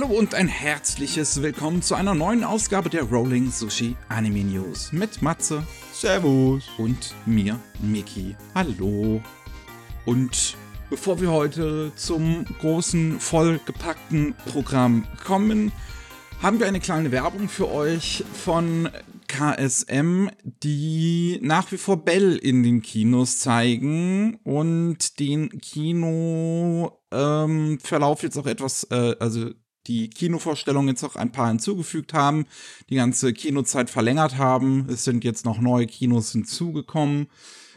Hallo und ein herzliches Willkommen zu einer neuen Ausgabe der Rolling Sushi Anime News mit Matze. Servus. Und mir, Miki. Hallo. Und bevor wir heute zum großen, vollgepackten Programm kommen, haben wir eine kleine Werbung für euch von KSM, die nach wie vor Bell in den Kinos zeigen und den Kinoverlauf ähm, jetzt auch etwas, äh, also die Kinovorstellung jetzt auch ein paar hinzugefügt haben, die ganze Kinozeit verlängert haben. Es sind jetzt noch neue Kinos hinzugekommen,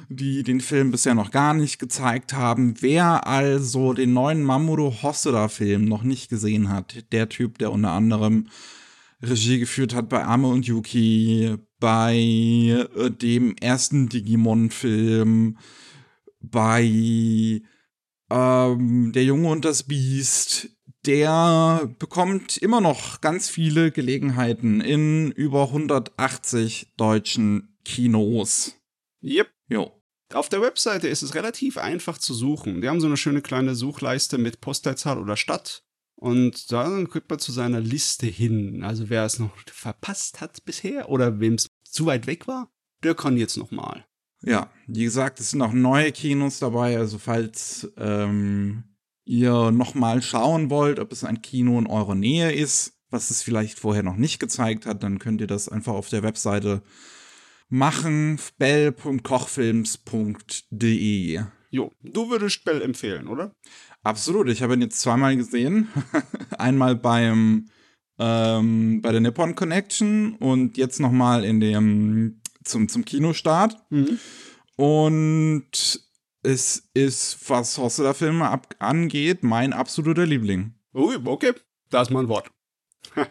die den Film bisher noch gar nicht gezeigt haben. Wer also den neuen Mamoru Hosoda-Film noch nicht gesehen hat, der Typ, der unter anderem Regie geführt hat bei Ame und Yuki, bei äh, dem ersten Digimon-Film, bei ähm, Der Junge und das Biest, der bekommt immer noch ganz viele Gelegenheiten in über 180 deutschen Kinos. Yep. Jo. Auf der Webseite ist es relativ einfach zu suchen. Die haben so eine schöne kleine Suchleiste mit Postleitzahl oder Stadt. Und da kriegt man zu seiner Liste hin. Also wer es noch verpasst hat bisher oder wem es zu weit weg war, der kann jetzt noch mal. Ja, wie gesagt, es sind auch neue Kinos dabei. Also falls ähm, ihr noch mal schauen wollt, ob es ein Kino in eurer Nähe ist, was es vielleicht vorher noch nicht gezeigt hat, dann könnt ihr das einfach auf der Webseite machen. bell.kochfilms.de Jo, du würdest Bell empfehlen, oder? Absolut, ich habe ihn jetzt zweimal gesehen. Einmal beim ähm, bei der Nippon Connection und jetzt noch mal in dem zum zum Kinostart. Mhm. Und es ist, was Hossler-Filme angeht, mein absoluter Liebling. Ui, okay, da ist mein Wort.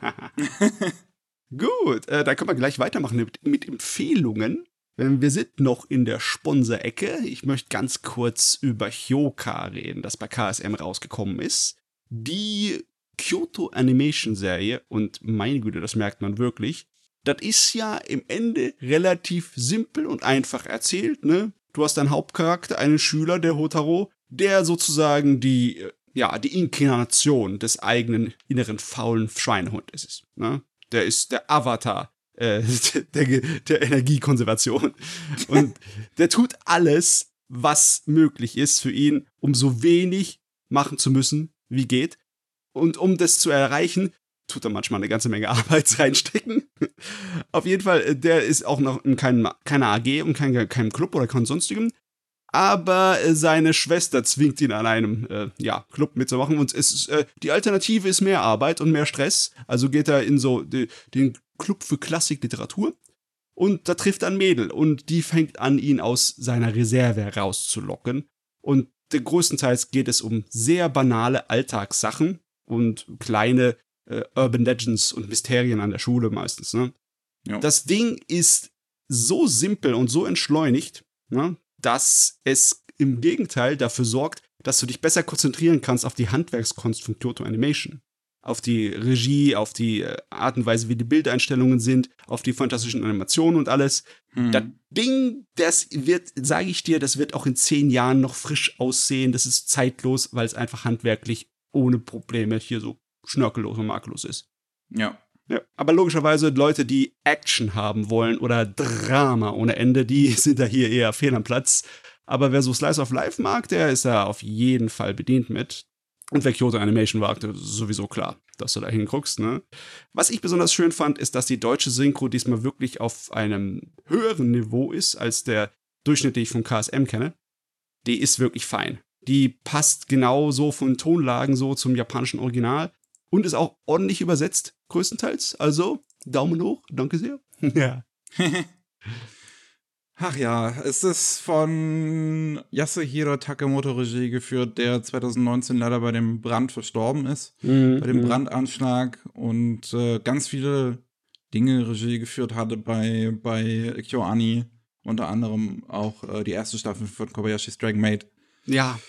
Gut, äh, dann können wir gleich weitermachen mit, mit Empfehlungen. Wir sind noch in der Sponsor-Ecke. Ich möchte ganz kurz über Hyoka reden, das bei KSM rausgekommen ist. Die Kyoto Animation Serie, und meine Güte, das merkt man wirklich, das ist ja im Ende relativ simpel und einfach erzählt, ne? Du hast einen Hauptcharakter, einen Schüler, der Hotaro, der sozusagen die, ja, die Inkarnation des eigenen inneren faulen Schweinehundes ist, ne? Der ist der Avatar äh, der, der Energiekonservation. Und der tut alles, was möglich ist für ihn, um so wenig machen zu müssen, wie geht. Und um das zu erreichen, tut er manchmal eine ganze Menge Arbeit reinstecken. Auf jeden Fall, äh, der ist auch noch in keinem, keiner AG und kein, keinem Club oder keinem sonstigem. Aber äh, seine Schwester zwingt ihn an einem äh, ja, Club mitzumachen. Und es äh, die Alternative ist mehr Arbeit und mehr Stress. Also geht er in so die, den Club für Klassikliteratur. Und da trifft er ein Mädel und die fängt an, ihn aus seiner Reserve rauszulocken. Und größtenteils geht es um sehr banale Alltagssachen und kleine äh, Urban Legends und Mysterien an der Schule meistens. Ne? Ja. Das Ding ist so simpel und so entschleunigt, ne, dass es im Gegenteil dafür sorgt, dass du dich besser konzentrieren kannst auf die Handwerkskunst von Kyoto Animation auf die Regie, auf die äh, Art und Weise, wie die Bildeinstellungen sind, auf die fantastischen Animationen und alles. Hm. Das Ding, das wird, sage ich dir, das wird auch in zehn Jahren noch frisch aussehen. Das ist zeitlos, weil es einfach handwerklich ohne Probleme hier so schnörkellos und makellos ist. Ja. Ja, aber logischerweise Leute, die Action haben wollen oder Drama ohne Ende, die sind da hier eher fehl am Platz. Aber wer so Slice of Life mag, der ist da auf jeden Fall bedient mit. Und wer Kyoto Animation wagte, sowieso klar, dass du da hinguckst. Ne? Was ich besonders schön fand, ist, dass die deutsche Synchro diesmal wirklich auf einem höheren Niveau ist, als der Durchschnitt, den ich vom KSM kenne. Die ist wirklich fein. Die passt genauso von Tonlagen so zum japanischen Original und ist auch ordentlich übersetzt, größtenteils. Also, Daumen hoch, danke sehr. ja. Ach ja, es ist von Yasuhiro Takemoto Regie geführt, der 2019 leider bei dem Brand verstorben ist, mhm. bei dem mhm. Brandanschlag und äh, ganz viele Dinge Regie geführt hatte bei, bei KyoAni, unter anderem auch äh, die erste Staffel von Kobayashi's Dragon Maid. Ja.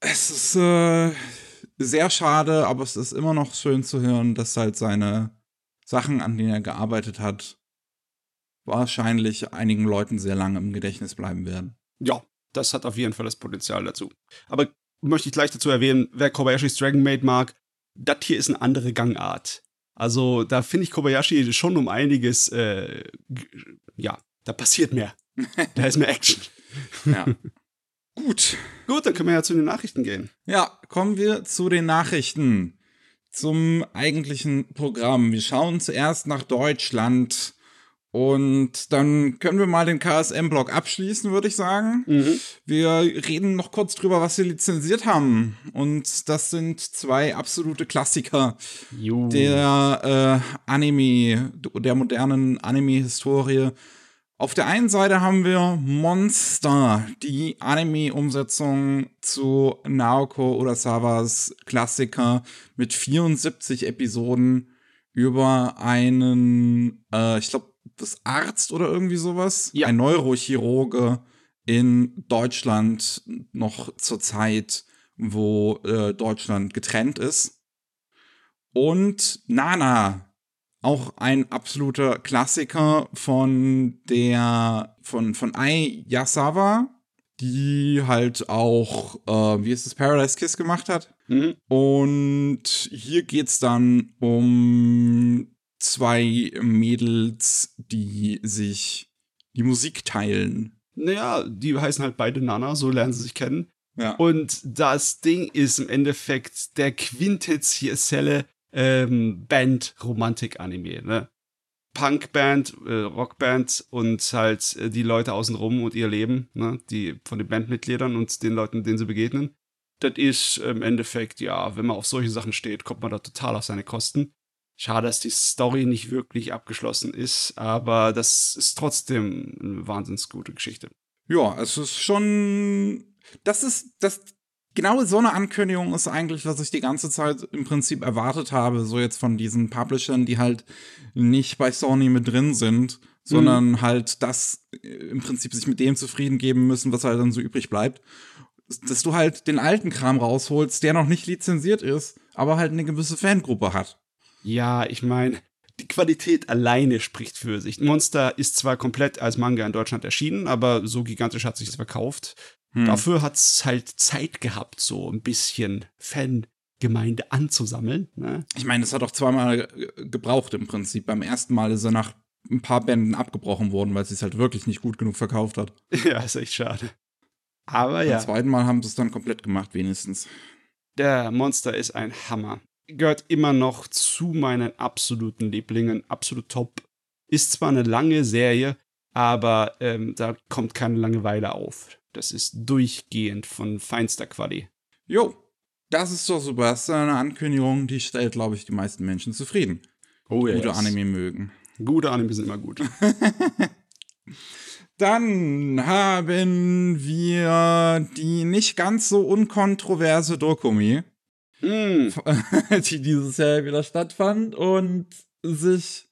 Es ist äh, sehr schade, aber es ist immer noch schön zu hören, dass halt seine Sachen, an denen er gearbeitet hat, wahrscheinlich einigen Leuten sehr lange im Gedächtnis bleiben werden. Ja, das hat auf jeden Fall das Potenzial dazu. Aber möchte ich gleich dazu erwähnen, wer Kobayashi's Dragon Maid mag, das hier ist eine andere Gangart. Also da finde ich Kobayashi schon um einiges, äh, ja, da passiert mehr. da ist mehr Action. Ja. Gut. Gut, dann können wir ja zu den Nachrichten gehen. Ja, kommen wir zu den Nachrichten. Zum eigentlichen Programm. Wir schauen zuerst nach Deutschland. Und dann können wir mal den KSM-Blog abschließen, würde ich sagen. Mhm. Wir reden noch kurz drüber, was sie lizenziert haben. Und das sind zwei absolute Klassiker Jo. der äh, Anime, der modernen Anime-Historie. Auf der einen Seite haben wir Monster, die Anime-Umsetzung zu Naoko Urasawas Klassiker mit 74 Episoden über einen, äh, ich glaube, das Arzt oder irgendwie sowas, Ja. ein Neurochirurge in Deutschland noch zur Zeit, wo äh, Deutschland getrennt ist. Und Nana, auch ein absoluter Klassiker von der, von, von Ai Yasawa, die halt auch, äh, wie ist es, Paradise Kiss gemacht hat. Mhm. Und hier geht's dann um zwei Mädels, die sich die Musik teilen. Naja, die heißen halt beide Nana, so lernen sie sich kennen. Ja. Und das Ding ist im Endeffekt der quintessentielle ähm, Band-Romantik-Anime, ne? Punkband, äh, Rockband und halt äh, die Leute außenrum und ihr Leben, ne? Die von den Bandmitgliedern und den Leuten, denen sie begegnen. Das ist im Endeffekt, ja, wenn man auf solche Sachen steht, kommt man da total auf seine Kosten. Schade, dass die Story nicht wirklich abgeschlossen ist, aber das ist trotzdem eine wahnsinnig gute Geschichte. Ja, es ist schon. Das ist. Das, genau so eine Ankündigung ist eigentlich, was ich die ganze Zeit im Prinzip erwartet habe. So jetzt von diesen Publishern, die halt nicht bei Sony mit drin sind, sondern halt das äh, im Prinzip sich mit dem zufrieden geben müssen, was halt dann so übrig bleibt. Dass du halt den alten Kram rausholst, der noch nicht lizenziert ist, aber halt eine gewisse Fangruppe hat. Ja, ich meine, die Qualität alleine spricht für sich. Monster ist zwar komplett als Manga in Deutschland erschienen, aber so gigantisch hat sich es verkauft. Hm. Dafür hat es halt Zeit gehabt, so ein bisschen Fangemeinde anzusammeln. Ne? Ich meine, es hat auch zweimal gebraucht im Prinzip. Beim ersten Mal ist er nach ein paar Bänden abgebrochen worden, weil es sich halt wirklich nicht gut genug verkauft hat. ja, ist echt schade. Aber ja, Beim zweiten Mal haben sie es dann komplett gemacht, wenigstens. der Monster ist ein Hammer. Gehört immer noch zu meinen absoluten Lieblingen. Absolut top. Ist zwar eine lange Serie, aber ähm, da kommt keine Langeweile auf. Das ist durchgehend von feinster Quali. Jo, das ist doch super. Das ist eine Ankündigung, die stellt, glaube ich, die meisten Menschen zufrieden. Oh Gute Anime mögen. Gute Anime sind immer gut. Dann haben wir die nicht ganz so unkontroverse Dokumi, Hm. die dieses Jahr wieder stattfand und sich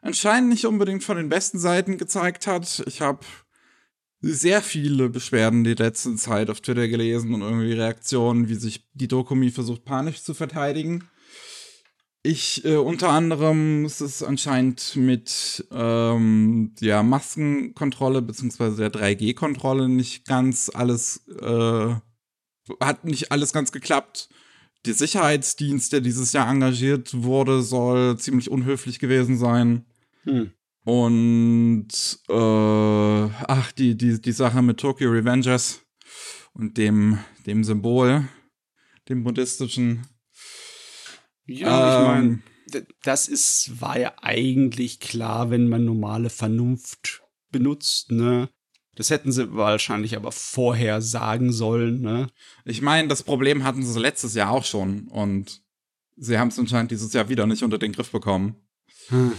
anscheinend nicht unbedingt von den besten Seiten gezeigt hat. Ich habe sehr viele Beschwerden die letzte Zeit auf Twitter gelesen und irgendwie Reaktionen, wie sich die Dokumi versucht panisch zu verteidigen. Ich, äh, unter anderem ist es anscheinend mit ähm, der Maskenkontrolle beziehungsweise der 3G-Kontrolle nicht ganz alles, äh, hat nicht alles ganz geklappt. Der Sicherheitsdienst, der dieses Jahr engagiert wurde, soll ziemlich unhöflich gewesen sein. Hm. Und äh, ach, die, die, die Sache mit Tokyo Revengers und dem, dem Symbol, dem buddhistischen. Ja, ich meine, Ähm, das ist, war ja eigentlich klar, wenn man normale Vernunft benutzt, ne? Das hätten sie wahrscheinlich aber vorher sagen sollen, ne? Ich meine, das Problem hatten sie letztes Jahr auch schon und sie haben es anscheinend dieses Jahr wieder nicht unter den Griff bekommen. Hm.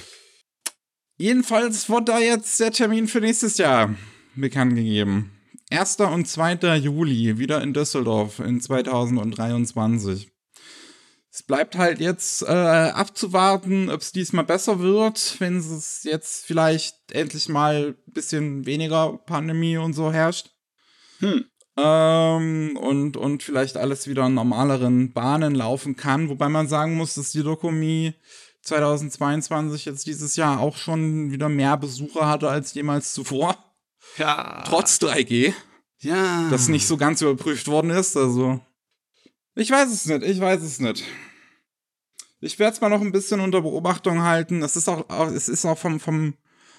Jedenfalls wurde da jetzt der Termin für nächstes Jahr bekannt gegeben. 1. und 2. Juli, wieder in Düsseldorf in 2023. Es bleibt halt jetzt äh, abzuwarten, ob es diesmal besser wird, wenn es jetzt vielleicht endlich mal ein bisschen weniger Pandemie und so herrscht. Hm. Ähm, und, und vielleicht alles wieder in normaleren Bahnen laufen kann. Wobei man sagen muss, dass die Dokumi 2022 jetzt dieses Jahr auch schon wieder mehr Besucher hatte als jemals zuvor. Ja. Trotz 3G, Ja. das nicht so ganz überprüft worden ist. Also, ich weiß es nicht, ich weiß es nicht. Ich werde es mal noch ein bisschen unter Beobachtung halten. Es ist auch, auch es ist auch vom, vom,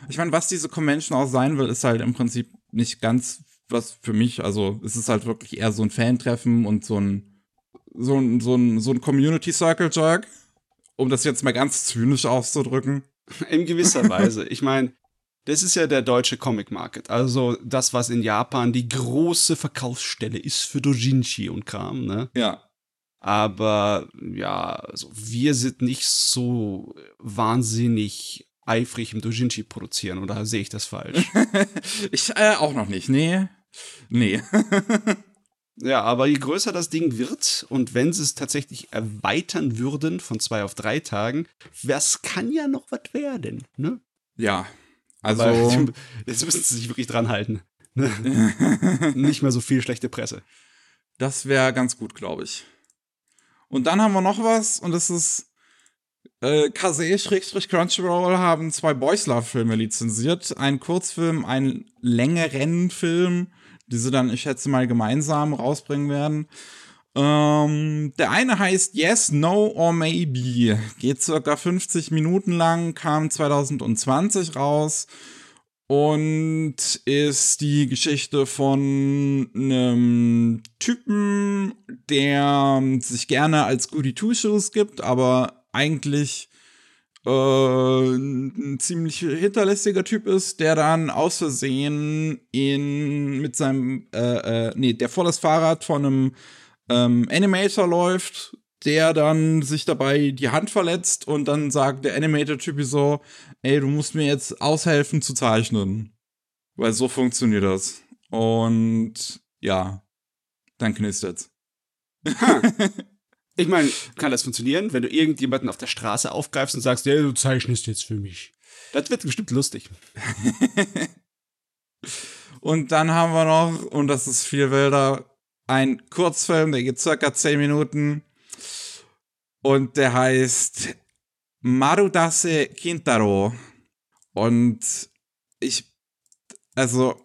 ich meine, was diese Convention auch sein will, ist halt im Prinzip nicht ganz was für mich. Also es ist halt wirklich eher so ein Fan-Treffen und so ein, so ein, so ein, so ein Community Circle Jerk. Um das jetzt mal ganz zynisch auszudrücken. In gewisser Weise. Ich meine, das ist ja der deutsche Comic Market. Also das, was in Japan die große Verkaufsstelle ist für Dojinshi und Kram, ne? Ja. Aber ja, also wir sind nicht so wahnsinnig eifrig im Dojinshi produzieren, oder sehe ich das falsch? ich äh, auch noch nicht. Nee. Nee. ja, aber je größer das Ding wird und wenn sie es tatsächlich erweitern würden von zwei auf drei Tagen, das kann ja noch was werden, ne? Ja. Also. Aber jetzt müssen sie sich wirklich dran halten. Ne? nicht mehr so viel schlechte Presse. Das wäre ganz gut, glaube ich. Und dann haben wir noch was, und das ist äh, Kase-Crunchyroll haben zwei Boys Love-Filme lizenziert. Ein Kurzfilm, ein längeren Film, die sie dann, ich schätze mal, gemeinsam rausbringen werden. Ähm, der eine heißt Yes, No or Maybe. Geht circa 50 Minuten lang, kam 2020 raus und ist die Geschichte von einem Typen, der sich gerne als Goody Two-Shoes gibt, aber eigentlich äh, ein ziemlich hinterlässiger Typ ist, der dann aus Versehen in mit seinem äh, äh, nee, der vor das Fahrrad von einem ähm, Animator läuft, der dann sich dabei die Hand verletzt und dann sagt der Animator-Typ so, ey, du musst mir jetzt aushelfen zu zeichnen. Weil so funktioniert das. Und ja, dann knistert's. Ich meine, kann das funktionieren, wenn du irgendjemanden auf der Straße aufgreifst und sagst, ja, du zeichnest jetzt für mich. Das wird bestimmt lustig. und dann haben wir noch, und das ist viel wilder, ein Kurzfilm, der geht circa 10 Minuten. Und der heißt Marudase Kintaro. Und ich, also,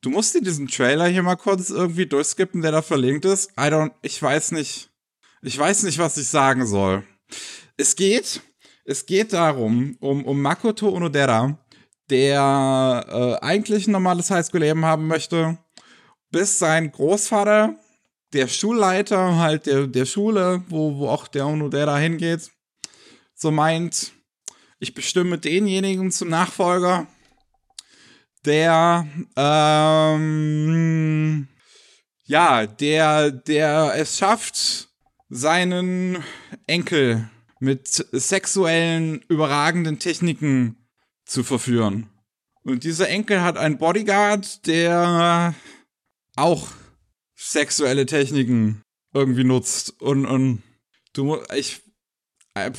du musst dir diesen Trailer hier mal kurz irgendwie durchskippen, der da verlinkt ist. I don't, ich weiß nicht. Ich weiß nicht, was ich sagen soll. Es geht, es geht darum, um, um Makoto Onodera, der äh, eigentlich ein normales Highschool-Leben haben möchte, bis sein Großvater, der Schulleiter halt der, der Schule, wo, wo auch der Onodera hingeht, so meint, ich bestimme denjenigen zum Nachfolger, der ähm, ja, der, der es schafft, seinen Enkel mit sexuellen, überragenden Techniken zu verführen. Und dieser Enkel hat einen Bodyguard, der auch sexuelle Techniken irgendwie nutzt. Und, und du, ich. Äh,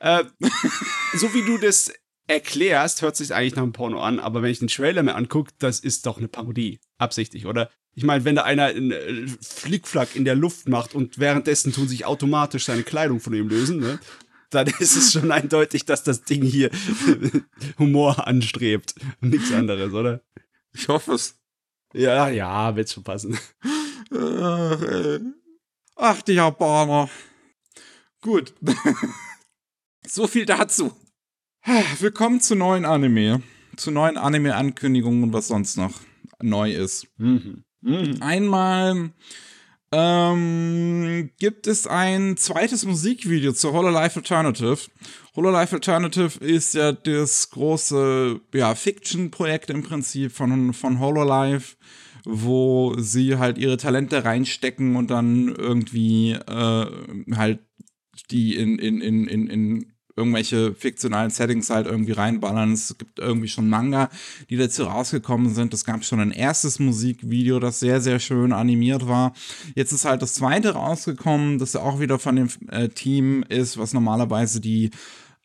äh, so wie du das erklärst, hört sich eigentlich nach einem Porno an, aber wenn ich den Trailer mir angucke, das ist doch eine Parodie. Absichtlich, oder? Ich meine, wenn da einer einen äh, Flickflack in der Luft macht und währenddessen tun sich automatisch seine Kleidung von ihm lösen, ne? dann ist es schon eindeutig, dass das Ding hier Humor anstrebt. Nichts anderes, oder? Ich hoffe es. Ja, ja, wird schon passen. Ach, Ach die Japaner. Gut. so viel dazu. Willkommen zu neuen Anime. Zu neuen Anime-Ankündigungen und was sonst noch neu ist. Mhm. Mhm. Einmal ähm, gibt es ein zweites Musikvideo zu Hololive Alternative. Hololive Alternative ist ja das große ja, Fiction-Projekt im Prinzip von, von Hololive, wo sie halt ihre Talente reinstecken und dann irgendwie äh, halt die in, in, in, in, in irgendwelche fiktionalen Settings halt irgendwie reinballern. Es gibt irgendwie schon Manga, die dazu rausgekommen sind. Es gab schon ein erstes Musikvideo, das sehr, sehr schön animiert war. Jetzt ist halt das zweite rausgekommen, das ja auch wieder von dem äh, Team ist, was normalerweise die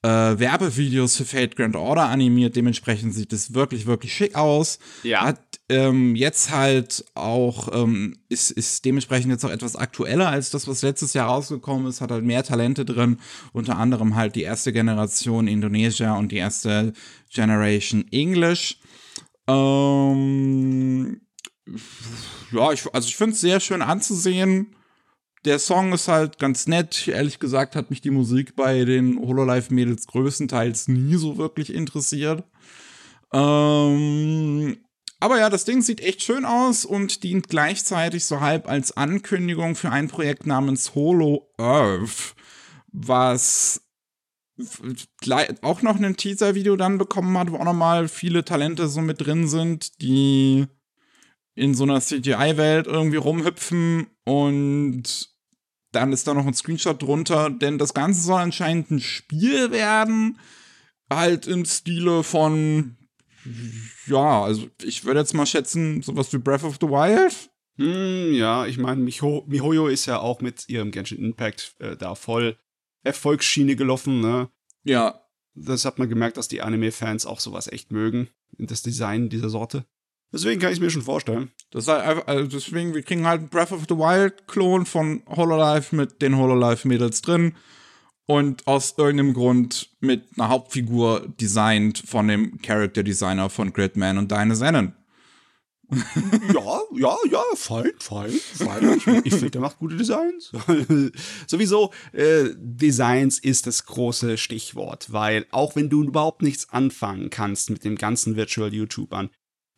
äh, Werbevideos für Fate Grand Order animiert. Dementsprechend sieht es wirklich, wirklich schick aus. Ja. Hat ähm, jetzt halt auch, ähm, ist, ist dementsprechend jetzt auch etwas aktueller als das, was letztes Jahr rausgekommen ist. Hat halt mehr Talente drin. Unter anderem halt die erste Generation Indonesia und die erste Generation English. Ähm, ja, ich, also ich finde es sehr schön anzusehen der Song ist halt ganz nett. Ehrlich gesagt hat mich die Musik bei den Hololive-Mädels größtenteils nie so wirklich interessiert. Ähm, aber ja, das Ding sieht echt schön aus und dient gleichzeitig so halb als Ankündigung für ein Projekt namens Holo Earth, was auch noch ein Teaser-Video dann bekommen hat, wo auch nochmal viele Talente so mit drin sind, die in so einer CGI-Welt irgendwie rumhüpfen und dann ist da noch ein Screenshot drunter, denn das Ganze soll anscheinend ein Spiel werden, halt im Stile von, ja, also ich würde jetzt mal schätzen, sowas wie Breath of the Wild. Hm, ja, ich meine, Miho Mihoyo ist ja auch mit ihrem Genshin Impact äh, da voll Erfolgsschiene gelaufen, ne? Ja. Das hat man gemerkt, dass die Anime-Fans auch sowas echt mögen, das Design dieser Sorte. Deswegen kann ich es mir schon vorstellen. Das halt einfach, also deswegen, wir kriegen halt einen Breath of the Wild-Klon von Hololive mit den Hololive-Mädels drin. Und aus irgendeinem Grund mit einer Hauptfigur designt von dem Character Designer von Gridman und Deine Zenon. ja, ja, ja, fein, fein, fein. Ich, ich finde, der macht gute Designs. Sowieso, äh, Designs ist das große Stichwort, weil auch wenn du überhaupt nichts anfangen kannst mit dem ganzen Virtual YouTubern,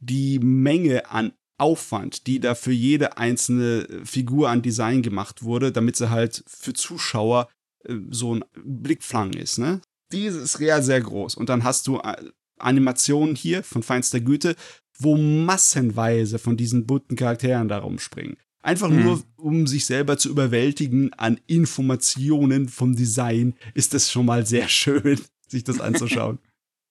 die Menge an Aufwand, die da für jede einzelne Figur an Design gemacht wurde, damit sie halt für Zuschauer äh, so ein Blickfang ist, ne? Die ist sehr, sehr groß. Und dann hast du äh, Animationen hier von feinster Güte, wo massenweise von diesen bunten Charakteren da rumspringen. Einfach mhm. nur, um sich selber zu überwältigen an Informationen vom Design, ist es schon mal sehr schön, sich das anzuschauen.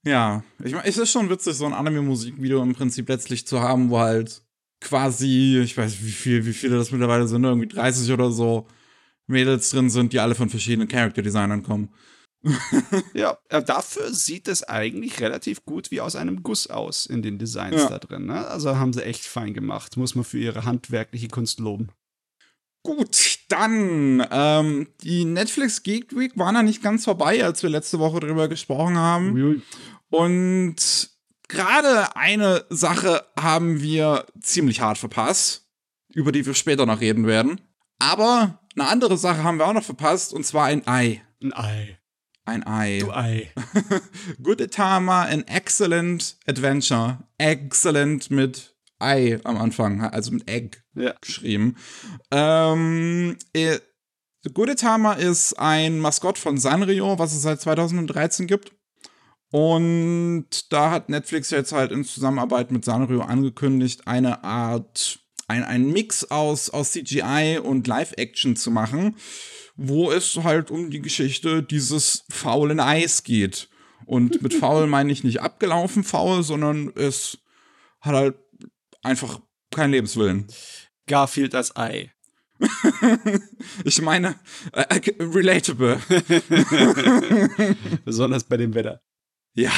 Ja, ich meine, es ist schon witzig, so ein Anime-Musikvideo im Prinzip letztlich zu haben, wo halt quasi, ich weiß wie viel, wie viele das mittlerweile sind, irgendwie 30 oder so Mädels drin sind, die alle von verschiedenen Character-Designern kommen. ja, dafür sieht es eigentlich relativ gut wie aus einem Guss aus in den Designs ja. da drin. Ne? Also haben sie echt fein gemacht. Muss man für ihre handwerkliche Kunst loben. Gut, dann, ähm, die Netflix Geek Week war noch nicht ganz vorbei, als wir letzte Woche drüber gesprochen haben. Ui. Und gerade eine Sache haben wir ziemlich hart verpasst, über die wir später noch reden werden. Aber eine andere Sache haben wir auch noch verpasst, und zwar ein Ei. Ein Ei. Ein Ei. Du Ei. Good Etama, an excellent adventure. Excellent mit Ei am Anfang, also mit Egg ja. geschrieben. Ähm, äh, Gudetama ist ein Maskott von Sanrio, was es seit 2013 gibt. Und da hat Netflix jetzt halt in Zusammenarbeit mit Sanrio angekündigt, eine Art, ein, ein Mix aus, aus CGI und Live-Action zu machen, wo es halt um die Geschichte dieses faulen Eis geht. Und mit faul meine ich nicht abgelaufen faul, sondern es hat halt einfach keinen Lebenswillen. Garfield als Ei. ich meine, äh, äh relatable. Besonders bei dem Wetter. Ja.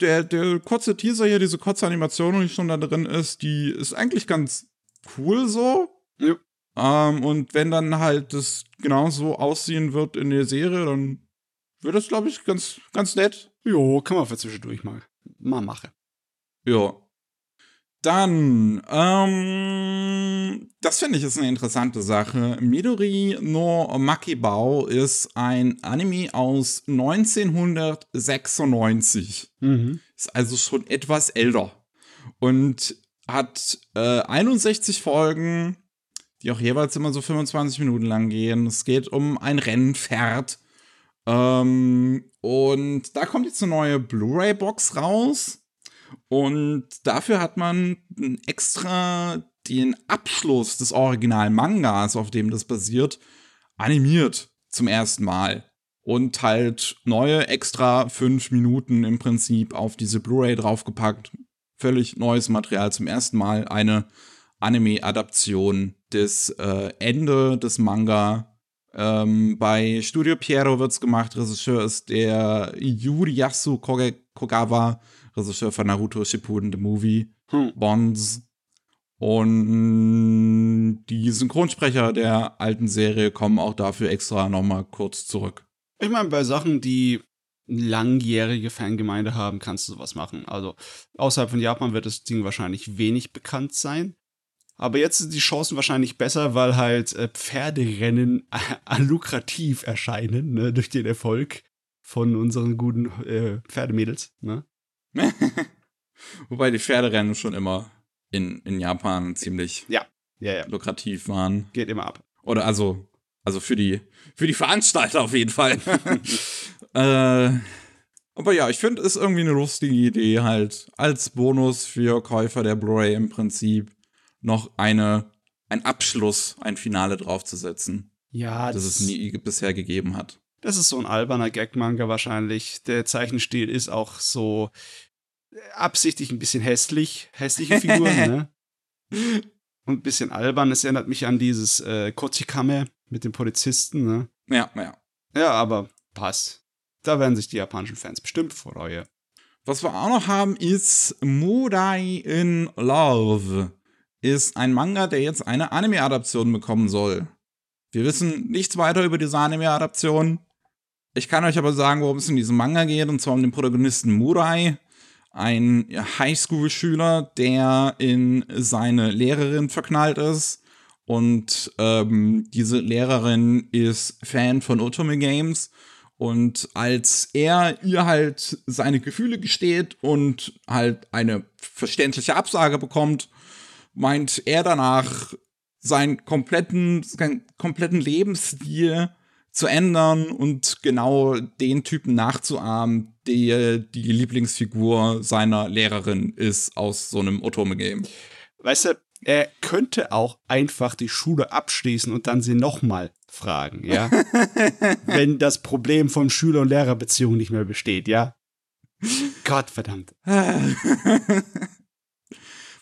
Der, der kurze Teaser hier, diese kurze Animation, die schon da drin ist, die ist eigentlich ganz cool so. Ja. Ähm, und wenn dann halt das genauso aussehen wird in der Serie, dann wird das, glaube ich, ganz, ganz nett. Jo, kann man für zwischendurch mal, mal machen. Ja. Dann, ähm, das finde ich ist eine interessante Sache. Midori no Makibao ist ein Anime aus 1996. Mhm. Ist also schon etwas älter. Und hat äh, 61 Folgen, die auch jeweils immer so 25 Minuten lang gehen. Es geht um ein Rennpferd. Ähm, und da kommt jetzt eine neue Blu-ray-Box raus und dafür hat man extra den Abschluss des Original-Mangas, auf dem das basiert, animiert zum ersten Mal. Und halt neue extra fünf Minuten im Prinzip auf diese Blu-ray draufgepackt. Völlig neues Material zum ersten Mal. Eine Anime-Adaption des äh, Ende des Manga. Ähm, bei Studio Piero wird's gemacht. Regisseur ist der Yuriyasu Kogawa Regisseur von Naruto Shippuden, The Movie, hm. Bonds. Und die Synchronsprecher der alten Serie kommen auch dafür extra nochmal kurz zurück. Ich meine, bei Sachen, die langjährige Fangemeinde haben, kannst du sowas machen. Also außerhalb von Japan wird das Ding wahrscheinlich wenig bekannt sein. Aber jetzt sind die Chancen wahrscheinlich besser, weil halt äh, Pferderennen lukrativ erscheinen, ne, durch den Erfolg von unseren guten äh, Pferdemädels. Ne? Wobei die Pferderennen schon immer in, in Japan ziemlich ja. Ja, ja. lukrativ waren. Geht immer ab. Oder also, also für die, für die Veranstalter auf jeden Fall. äh, aber ja, ich finde, es ist irgendwie eine lustige Idee, halt als Bonus für Käufer der Blu-ray im Prinzip noch eine, ein Abschluss, ein Finale draufzusetzen. Ja, das, das es nie bisher gegeben hat. Das ist so ein alberner Gag-Manga wahrscheinlich. Der Zeichenstil ist auch so absichtlich ein bisschen hässlich. Hässliche Figuren, ne? Und ein bisschen albern. Es erinnert mich an dieses äh, Kochikame mit dem Polizisten, ne? Ja, ja. Ja, aber passt. Da werden sich die japanischen Fans bestimmt freuen. Was wir auch noch haben, ist Mudai in Love. Ist ein Manga, der jetzt eine Anime-Adaption bekommen soll. Wir wissen nichts weiter über diese Anime-Adaption. Ich kann euch aber sagen, worum es in diesem Manga geht, und zwar um den Protagonisten Murai, ein Highschool-Schüler, der in seine Lehrerin verknallt ist. Und ähm, diese Lehrerin ist Fan von Otome Games. Und als er ihr halt seine Gefühle gesteht und halt eine verständliche Absage bekommt, meint er danach, seinen kompletten, seinen kompletten Lebensstil zu ändern und genau den Typen nachzuahmen, der die Lieblingsfigur seiner Lehrerin ist aus so einem Otome-Game. Weißt du, er könnte auch einfach die Schule abschließen und dann sie nochmal fragen, ja? Wenn das Problem von Schüler- und Lehrerbeziehung nicht mehr besteht, ja? Gott verdammt.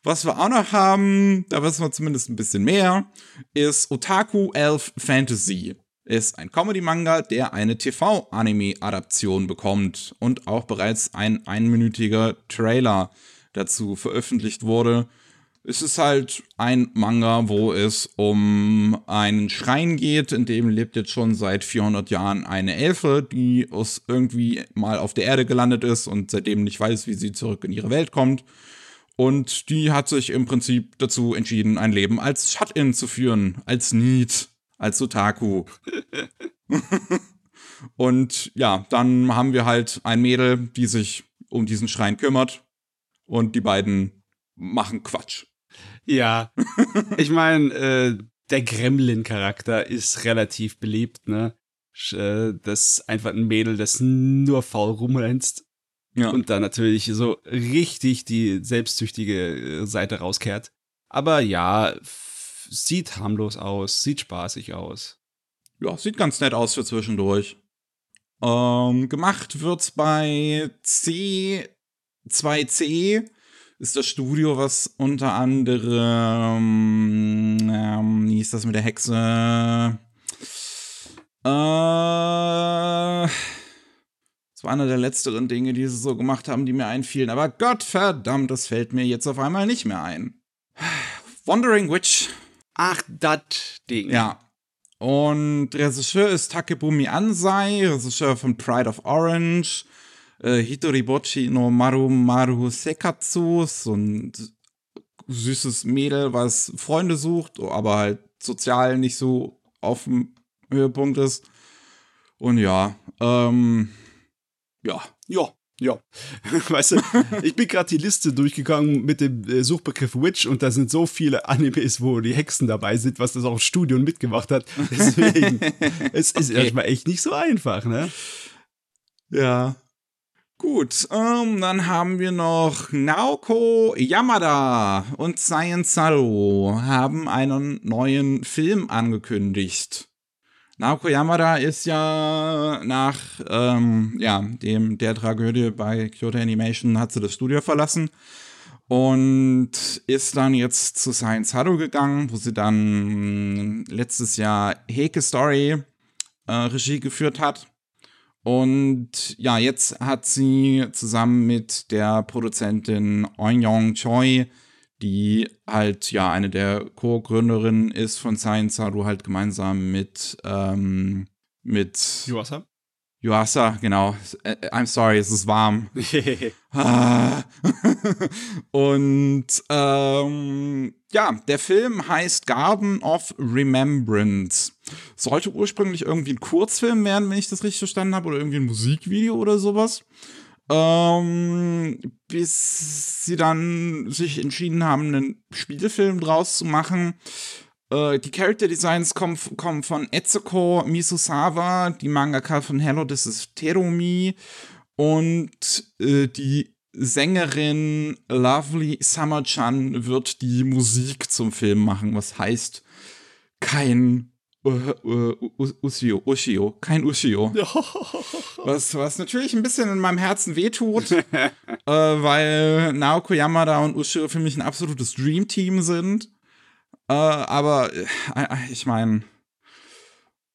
Was wir auch noch haben, da wissen wir zumindest ein bisschen mehr, ist Otaku Elf Fantasy. Ist ein Comedy-Manga, der eine TV-Anime-Adaption bekommt und auch bereits ein einminütiger Trailer dazu veröffentlicht wurde. Es ist halt ein Manga, wo es um einen Schrein geht, in dem lebt jetzt schon seit 400 Jahren eine Elfe, die aus irgendwie mal auf der Erde gelandet ist und seitdem nicht weiß, wie sie zurück in ihre Welt kommt. Und die hat sich im Prinzip dazu entschieden, ein Leben als Shut-In zu führen, als Need, als Otaku. und ja, dann haben wir halt ein Mädel, die sich um diesen Schrein kümmert. Und die beiden machen Quatsch. Ja, ich meine, äh, der Gremlin-Charakter ist relativ beliebt, ne? Äh, das ist einfach ein Mädel, das nur faul rumrennst ja. Und dann natürlich so richtig die selbstsüchtige äh, Seite rauskehrt. Aber ja, sieht harmlos aus, sieht spaßig aus. Ja, sieht ganz nett aus für zwischendurch. Ähm, gemacht wird's bei C2C. Ist das Studio, was unter anderem, ähm, wie ist das mit der Hexe? Äh, war einer der letzteren Dinge, die sie so gemacht haben, die mir einfielen. Aber Gott verdammt, das fällt mir jetzt auf einmal nicht mehr ein. Wandering Witch. Ach, das Ding. Ja. Und Regisseur ist Takebumi Ansai, Regisseur von Pride of Orange. Äh, Hitoribochi no Maru Maru Sekatsu, so ein süßes Mädel, was Freunde sucht, aber halt sozial nicht so auf dem Höhepunkt ist. Und ja, ähm, ja, ja, ja. Weißt du, ich bin gerade die Liste durchgegangen mit dem äh, Suchbegriff Witch und da sind so viele Animes, wo die Hexen dabei sind, was das auch Studio mitgemacht hat. Deswegen, es ist okay. erstmal echt nicht so einfach, ne? Ja. Gut, ähm, dann haben wir noch Naoko Yamada und Science Saru haben einen neuen Film angekündigt. Naoko Yamada ist ja nach ähm, ja, dem, der Tragödie bei Kyoto Animation hat sie das Studio verlassen und ist dann jetzt zu Science Haru gegangen, wo sie dann letztes Jahr Heke Story äh, Regie geführt hat. Und ja, jetzt hat sie zusammen mit der Produzentin Onyong Choi die halt ja eine der Co-Gründerinnen ist von Science Haru halt gemeinsam mit ähm, mit Yuasa. Yuasa, genau. Äh, I'm sorry, es ist warm. Ah. Und ähm, ja, der Film heißt Garden of Remembrance. Sollte ursprünglich irgendwie ein Kurzfilm werden, wenn ich das richtig verstanden habe, oder irgendwie ein Musikvideo oder sowas. Ähm, bis sie dann sich entschieden haben, einen Spielfilm draus zu machen. Äh, die Character Designs kommen, kommen von Etsuko Misusawa, die Mangaka von Hello, das ist Terumi. Und äh, die Sängerin Lovely Summer-chan wird die Musik zum Film machen, was heißt kein uh, uh, Ushio, Ushio, kein Ushio. was, was natürlich ein bisschen in meinem Herzen wehtut, äh, weil Naoko Yamada und Ushio für mich ein absolutes Dream-Team sind. Äh, aber äh, ich meine,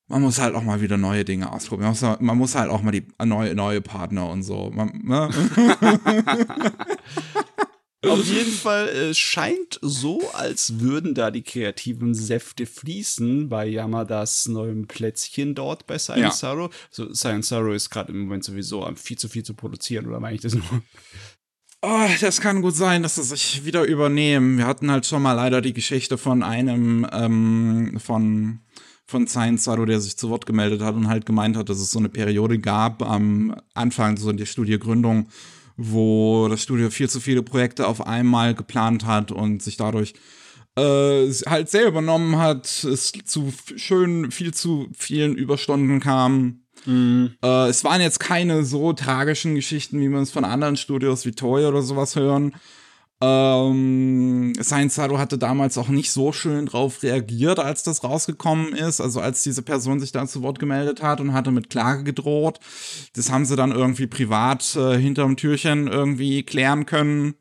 man muss halt auch mal wieder neue Dinge ausprobieren. Man muss, man muss halt auch mal die neue, neue Partner und so. Man, ne? Auf jeden Fall, es scheint so, als würden da die kreativen Säfte fließen bei Yamadas neuem Plätzchen dort bei Science ja. Sorrow. So, Science Sorrow ist gerade im Moment sowieso am viel zu viel zu produzieren, oder meine ich das nur? Oh, das kann gut sein, dass sie sich wieder übernehmen. Wir hatten halt schon mal leider die Geschichte von einem, ähm, von, von Science Sado, der sich zu Wort gemeldet hat und halt gemeint hat, dass es so eine Periode gab am Anfang, so in der Studiegründung, wo das Studio viel zu viele Projekte auf einmal geplant hat und sich dadurch äh, halt sehr übernommen hat, es zu schön viel zu vielen Überstunden kam Mhm. Äh, es waren jetzt keine so tragischen Geschichten, wie man es von anderen Studios wie Toy oder sowas hören. Ähm, Science Sado hatte damals auch nicht so schön drauf reagiert, als das rausgekommen ist. Also als diese Person sich da zu Wort gemeldet hat und hatte mit Klage gedroht. Das haben sie dann irgendwie privat äh, hinterm Türchen irgendwie klären können,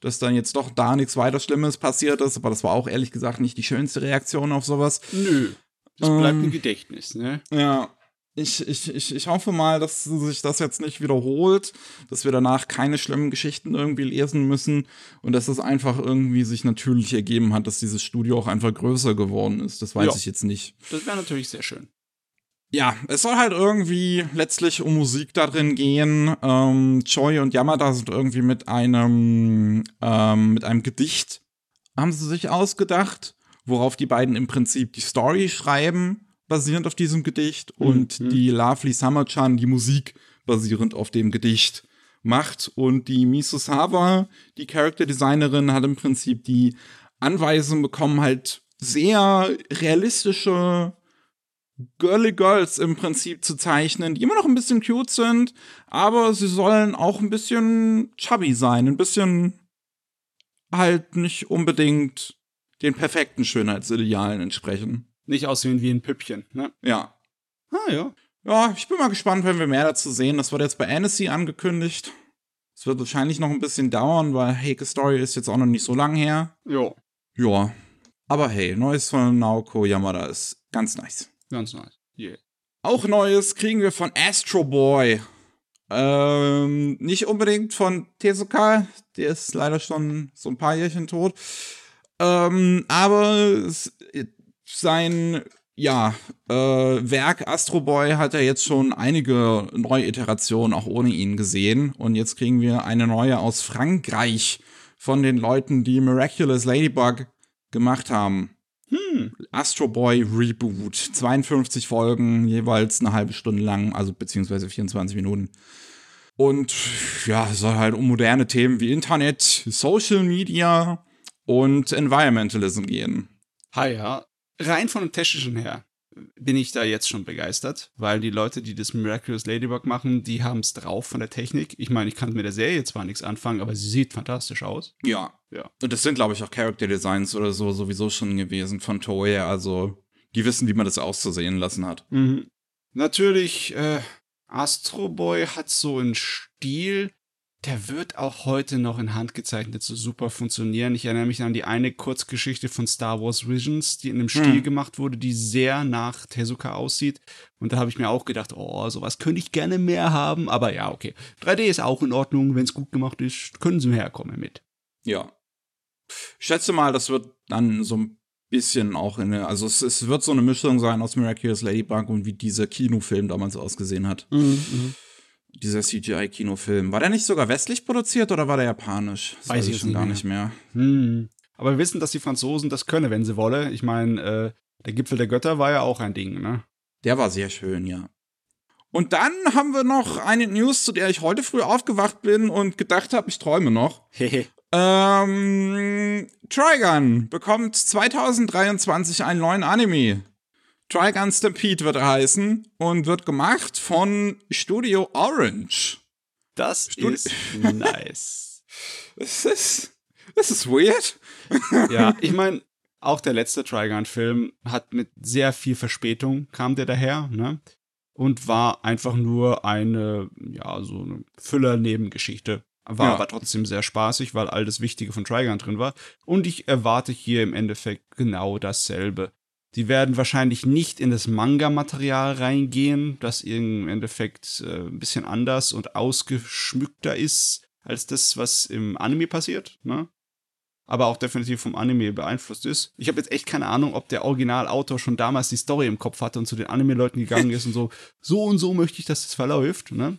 dass dann jetzt doch da nichts weiter Schlimmes passiert ist. Aber das war auch ehrlich gesagt nicht die schönste Reaktion auf sowas. Nö. Das bleibt ähm, im Gedächtnis, ne? Ja ich, ich, ich, ich hoffe mal, dass sich das jetzt nicht wiederholt, dass wir danach keine schlimmen Geschichten irgendwie lesen müssen und dass es einfach irgendwie sich natürlich ergeben hat, dass dieses Studio auch einfach größer geworden ist. Das weiß ja. ich jetzt nicht. Das wäre natürlich sehr schön. Ja, es soll halt irgendwie letztlich um Musik da drin gehen. Ähm, Choi und Yamada sind irgendwie mit einem, ähm, mit einem Gedicht, haben sie sich ausgedacht, worauf die beiden im Prinzip die Story schreiben basierend auf diesem Gedicht und mhm. die Lovely Summer-chan die Musik basierend auf dem Gedicht macht. Und die Misu Sawa, die Character-Designerin, hat im Prinzip die Anweisung bekommen, halt sehr realistische Girly Girls im Prinzip zu zeichnen, die immer noch ein bisschen cute sind, aber sie sollen auch ein bisschen chubby sein, ein bisschen halt nicht unbedingt den perfekten Schönheitsidealen entsprechen nicht aussehen wie ein Püppchen, ne? Ja. Ah, ja. Ja, ich bin mal gespannt, wenn wir mehr dazu sehen. Das wird jetzt bei Annecy angekündigt. Es wird wahrscheinlich noch ein bisschen dauern, weil Heike Story ist jetzt auch noch nicht so lang her. Ja. Ja. Aber hey, Neues von Naoko Yamada ist ganz nice. Ganz nice. Yeah. Auch Neues kriegen wir von Astro Boy. Ähm, nicht unbedingt von Tezuka, der ist leider schon so ein paar Jährchen tot. Ähm, aber es, sein ja, äh, Werk Astro Boy hat er jetzt schon einige Neuiterationen auch ohne ihn gesehen. Und jetzt kriegen wir eine neue aus Frankreich von den Leuten, die Miraculous Ladybug gemacht haben. Hm. Astro Boy Reboot. 52 Folgen, jeweils eine halbe Stunde lang, also beziehungsweise 24 Minuten. Und ja, es soll halt um moderne Themen wie Internet, Social Media und Environmentalism gehen. Hi, ja rein von dem Technischen her bin ich da jetzt schon begeistert, weil die Leute, die das Miraculous Ladybug machen, die haben es drauf von der Technik. Ich meine, ich kann mit der Serie zwar nichts anfangen, aber sie sieht fantastisch aus. Ja. Ja. Und das sind, glaube ich, auch Character Designs oder so sowieso schon gewesen von Toei. Also, die wissen, wie man das auszusehen lassen hat. Mhm. Natürlich, äh, Astro Boy hat so einen Stil, der wird auch heute noch in handgezeichnet so super funktionieren. Ich erinnere mich an die eine Kurzgeschichte von Star Wars Visions, die in einem Stil hm. gemacht wurde, die sehr nach Tezuka aussieht. Und da habe ich mir auch gedacht, oh, sowas könnte ich gerne mehr haben. Aber ja, okay. 3D ist auch in Ordnung, wenn es gut gemacht ist, können sie herkommen mit. Ja. Ich schätze mal, das wird dann so ein bisschen auch in eine, also es, es, wird so eine Mischung sein aus Miraculous Ladybug und wie dieser Kinofilm damals ausgesehen hat. Mhm, dieser CGI-Kinofilm. War der nicht sogar westlich produziert oder war der japanisch? Das weiß, weiß ich schon gar nicht mehr. Hm. Aber wir wissen, dass die Franzosen das können, wenn sie wolle. Ich meine, äh, der Gipfel der Götter war ja auch ein Ding, ne? Der war sehr schön, ja. Und dann haben wir noch eine News, zu der ich heute früh aufgewacht bin und gedacht habe, ich träume noch. ähm, Trigun bekommt 2023 einen neuen Anime. Trigun Stampede wird er heißen und wird gemacht von Studio Orange. Das Studi ist nice. Das ist, das ist weird. ja, ich meine, auch der letzte Trigun-Film hat mit sehr viel Verspätung kam der daher, ne? Und war einfach nur eine, ja, so eine Füller-Nebengeschichte. War ja. aber trotzdem sehr spaßig, weil all das Wichtige von Trigun drin war. Und ich erwarte hier im Endeffekt genau dasselbe. Die werden wahrscheinlich nicht in das Manga-Material reingehen, das im Endeffekt äh, ein bisschen anders und ausgeschmückter ist als das, was im Anime passiert. Ne? aber auch definitiv vom Anime beeinflusst ist. Ich habe jetzt echt keine Ahnung, ob der Originalautor schon damals die Story im Kopf hatte und zu den Anime-Leuten gegangen ist und so, so und so möchte ich, dass das verläuft, ne?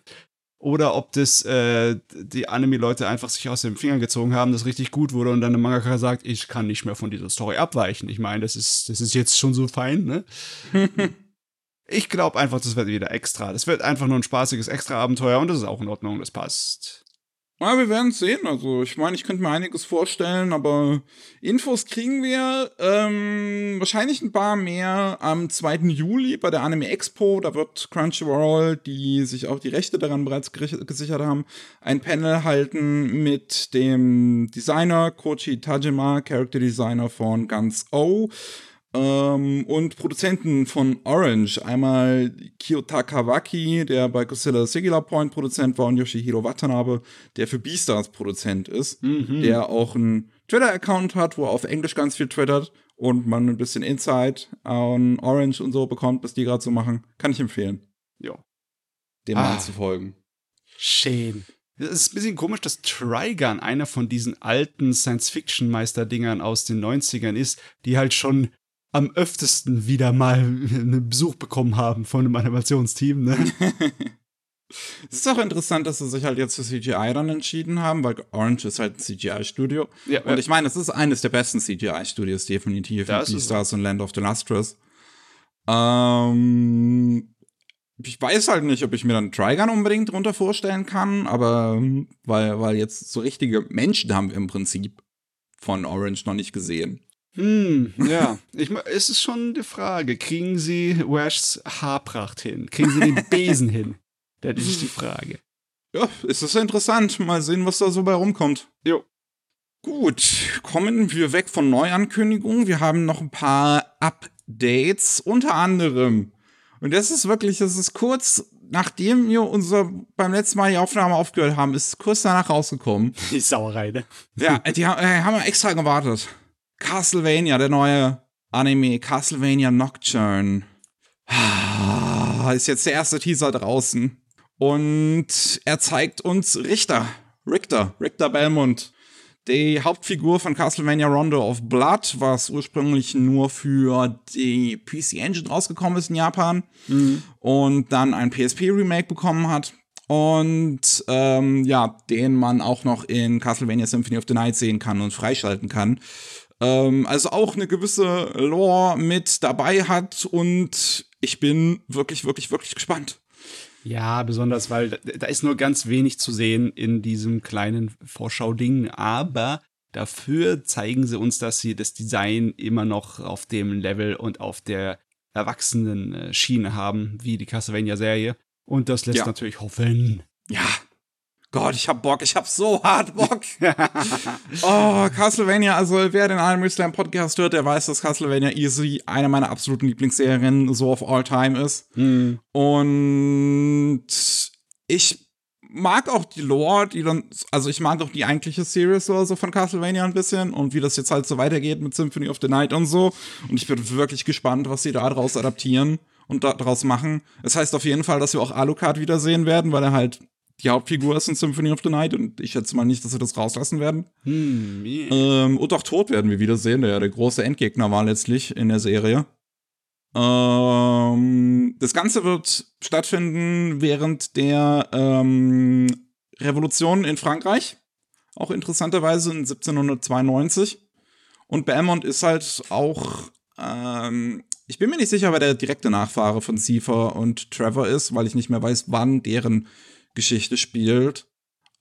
Oder ob das äh, die Anime-Leute einfach sich aus dem Finger gezogen haben, das richtig gut wurde und dann der Mangaka sagt, ich kann nicht mehr von dieser Story abweichen. Ich meine, das ist, das ist jetzt schon so fein, ne? ich glaube einfach, das wird wieder extra. Das wird einfach nur ein spaßiges Extra-Abenteuer und das ist auch in Ordnung, das passt. Ja, wir werden sehen. Also, ich meine, ich könnte mir einiges vorstellen, aber Infos kriegen wir ähm, wahrscheinlich ein paar mehr am 2. Juli bei der Anime Expo. Da wird Crunchyroll, die sich auch die Rechte daran bereits gesichert haben, ein Panel halten mit dem Designer Kochi Tajima, Character Designer von Guns O ähm, und Produzenten von Orange. Einmal Kiyotaka Waki, der bei Godzilla Singular Point Produzent war, und Yoshihiro Watanabe, der für Beastars Produzent ist, mhm. der auch einen Twitter-Account hat, wo er auf Englisch ganz viel twittert und man ein bisschen Insight an Orange und so bekommt, was die gerade so machen. Kann ich empfehlen. Ja. Dem ah. zu folgen. Schön. Es ist ein bisschen komisch, dass Trigun einer von diesen alten Science-Fiction-Meister-Dingern aus den 90ern ist, die halt schon am öftesten wieder mal einen Besuch bekommen haben von einem Animationsteam. Ne? Es ist auch interessant, dass sie sich halt jetzt für CGI dann entschieden haben, weil Orange ist halt ein CGI-Studio. Ja, und ich meine, es ist eines der besten CGI-Studios definitiv. Das mit Stars und Land of the Lustrous. Ähm, ich weiß halt nicht, ob ich mir dann Trigun unbedingt drunter vorstellen kann, aber weil, weil jetzt so richtige Menschen haben wir im Prinzip von Orange noch nicht gesehen. Hm, ja. Ich, es ist schon die Frage, kriegen sie Washs Haarpracht hin? Kriegen sie den Besen hin? Das ist die Frage. Ja, ist das interessant. Mal sehen, was da so bei rumkommt. Jo. Gut, kommen wir weg von Neuankündigungen. Wir haben noch ein paar Updates, unter anderem. Und das ist wirklich, das ist kurz nachdem wir unser beim letzten Mal die Aufnahme aufgehört haben, ist kurz danach rausgekommen. Die Sauerei, ne? Ja, die haben, äh, haben wir extra gewartet. Castlevania, der neue Anime Castlevania Nocturne. Ah, ist jetzt der erste Teaser draußen. Und er zeigt uns Richter, Richter, Richter Belmont, die Hauptfigur von Castlevania Rondo of Blood, was ursprünglich nur für die PC Engine rausgekommen ist in Japan mhm. und dann ein PSP-Remake bekommen hat. Und ähm, ja, den man auch noch in Castlevania Symphony of the Night sehen kann und freischalten kann. Ähm, also auch eine gewisse Lore mit dabei hat und ich bin wirklich, wirklich, wirklich gespannt. Ja, besonders, weil da, ist nur ganz wenig zu sehen in diesem kleinen Vorschau-Ding, aber dafür zeigen sie uns, dass sie das Design immer noch auf dem Level und auf der erwachsenen äh, Schiene haben, wie die Castlevania-Serie. Und das lässt ja. natürlich hoffen. Ja, Gott, ich hab Bock, ich hab so hart Bock. oh, Castlevania, also wer den Anime Slam Podcast hört, der weiß, dass Castlevania easy eine meiner absoluten Lieblingsserien so of all time ist. Mhm. Und ich mag auch die Lore, die dann, also ich mag auch die eigentliche Series oder so von Castlevania ein bisschen und wie das jetzt halt so weitergeht mit Symphony of the Night und so. Und ich bin wirklich gespannt, was sie da draus adaptieren und daraus machen. Es das heißt auf jeden Fall, dass wir auch Alucard wiedersehen werden, weil er halt die Hauptfigur ist in Symphony of the Night und ich schätze mal nicht, dass sie das rauslassen werden. Hm, yeah. Ähm, und auch Tod werden wir wiedersehen, der ja der große Endgegner war letztlich in der Serie. Ähm, das Ganze wird stattfinden während der ähm, Revolution in Frankreich. Auch interessanterweise in 1792. Und Belmont ist halt auch, ähm, ich bin mir nicht sicher, wer der direkte Nachfahre von Seifer und Trevor ist, weil ich nicht mehr weiß, wann deren Geschichte spielt.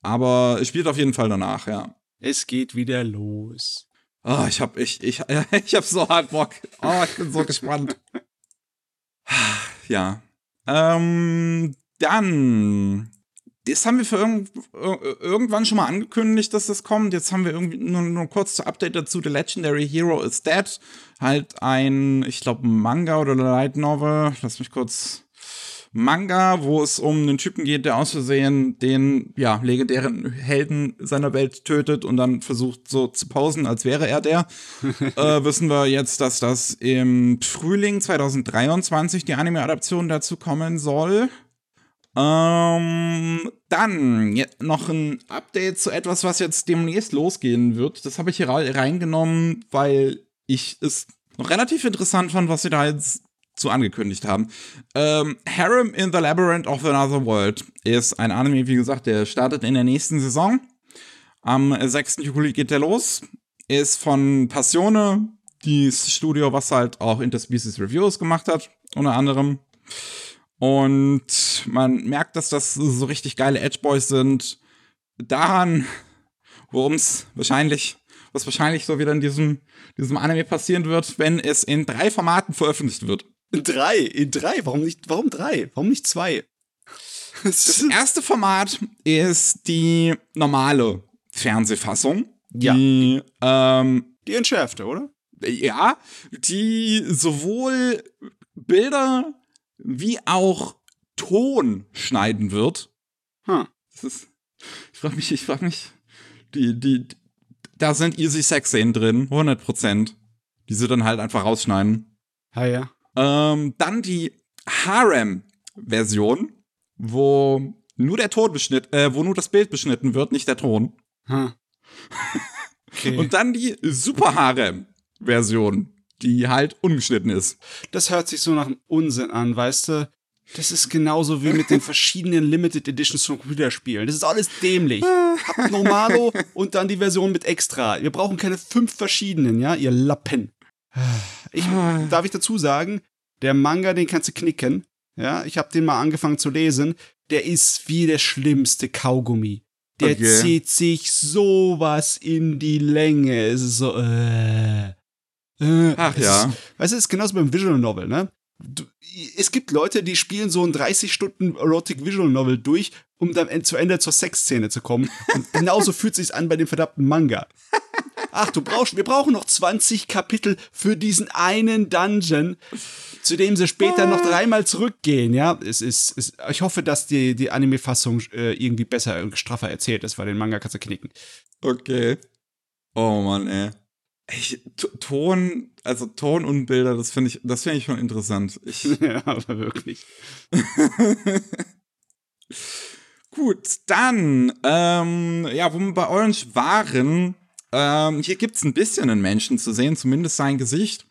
Aber es spielt auf jeden Fall danach, ja. Es geht wieder los. Oh, ich hab, ich, ich, ich hab so hart Bock. Oh, ich bin so gespannt. Ja. Ähm, dann. Das haben wir für irgend, irgendwann schon mal angekündigt, dass das kommt. Jetzt haben wir irgendwie nur, nur kurz zur Update dazu. The Legendary Hero is Dead. Halt ein, ich glaube, Manga oder Light Novel. Lass mich kurz Manga, wo es um einen Typen geht, der aus Versehen den ja, legendären Helden seiner Welt tötet und dann versucht so zu pausen, als wäre er der. äh, wissen wir jetzt, dass das im Frühling 2023 die Anime-Adaption dazu kommen soll. Ähm, dann noch ein Update zu etwas, was jetzt demnächst losgehen wird. Das habe ich hier reingenommen, weil ich es noch relativ interessant fand, was sie da jetzt zu angekündigt haben. Ähm, Harem in the Labyrinth of Another World ist ein Anime, wie gesagt, der startet in der nächsten Saison. Am 6. Juli geht der los. Ist von Passione, das Studio, was halt auch Interspecies Reviews gemacht hat, unter anderem. Und man merkt, dass das so richtig geile Edge Boys sind. Daran, worum es wahrscheinlich, was wahrscheinlich so wieder in diesem, diesem Anime passieren wird, wenn es in drei Formaten veröffentlicht wird. In drei, in drei. Warum nicht? Warum drei? Warum nicht zwei? Das erste Format ist die normale Fernsehfassung. Ja. Die, ähm, die entschärfte, oder? Ja, die sowohl Bilder wie auch Ton schneiden wird. Hm. Ist, ich frage mich, ich frage mich, die, die, da sind easy Sex-Szenen drin, 100%. Die sie dann halt einfach rausschneiden. Ah ja. Ähm, dann die Harem-Version, wo nur der Ton beschnitten, äh, wo nur das Bild beschnitten wird, nicht der Ton. Hm. Okay. Und dann die Super Harem-Version, die halt ungeschnitten ist. Das hört sich so nach einem Unsinn an, weißt du? Das ist genauso wie mit den verschiedenen Limited Editions von Computerspielen. Das ist alles dämlich. Habt Normalo und dann die Version mit Extra. Wir brauchen keine fünf verschiedenen, ja, ihr Lappen. Ich, darf ich dazu sagen, der Manga, den kannst du knicken. Ja, ich habe den mal angefangen zu lesen. Der ist wie der schlimmste Kaugummi. Der Okay. zieht sich sowas in die Länge. Es ist so, äh, äh. Ach es ja. Ist, weißt du, es ist genauso beim Visual Novel, ne? Du, es gibt Leute, die spielen so ein 30 Stunden Erotic Visual Novel durch, um dann zu Ende zur Sexszene zu kommen. Und genauso fühlt sich's an bei dem verdammten Manga. Ach, du brauchst, wir brauchen noch 20 Kapitel für diesen einen Dungeon, zu dem sie später noch dreimal zurückgehen, ja. Es ist, es, ich hoffe, dass die, die Anime-Fassung äh, irgendwie besser und straffer erzählt ist, weil den Manga kannst du knicken. Okay. Oh Mann, ey. Ich, Ton, also Ton und Bilder, das finde ich, das finde ich schon interessant. Ich, ja, aber wirklich. Gut, dann, ähm, ja, wo wir bei Orange waren, ähm, hier gibt's ein bisschen einen Menschen zu sehen, zumindest sein Gesicht.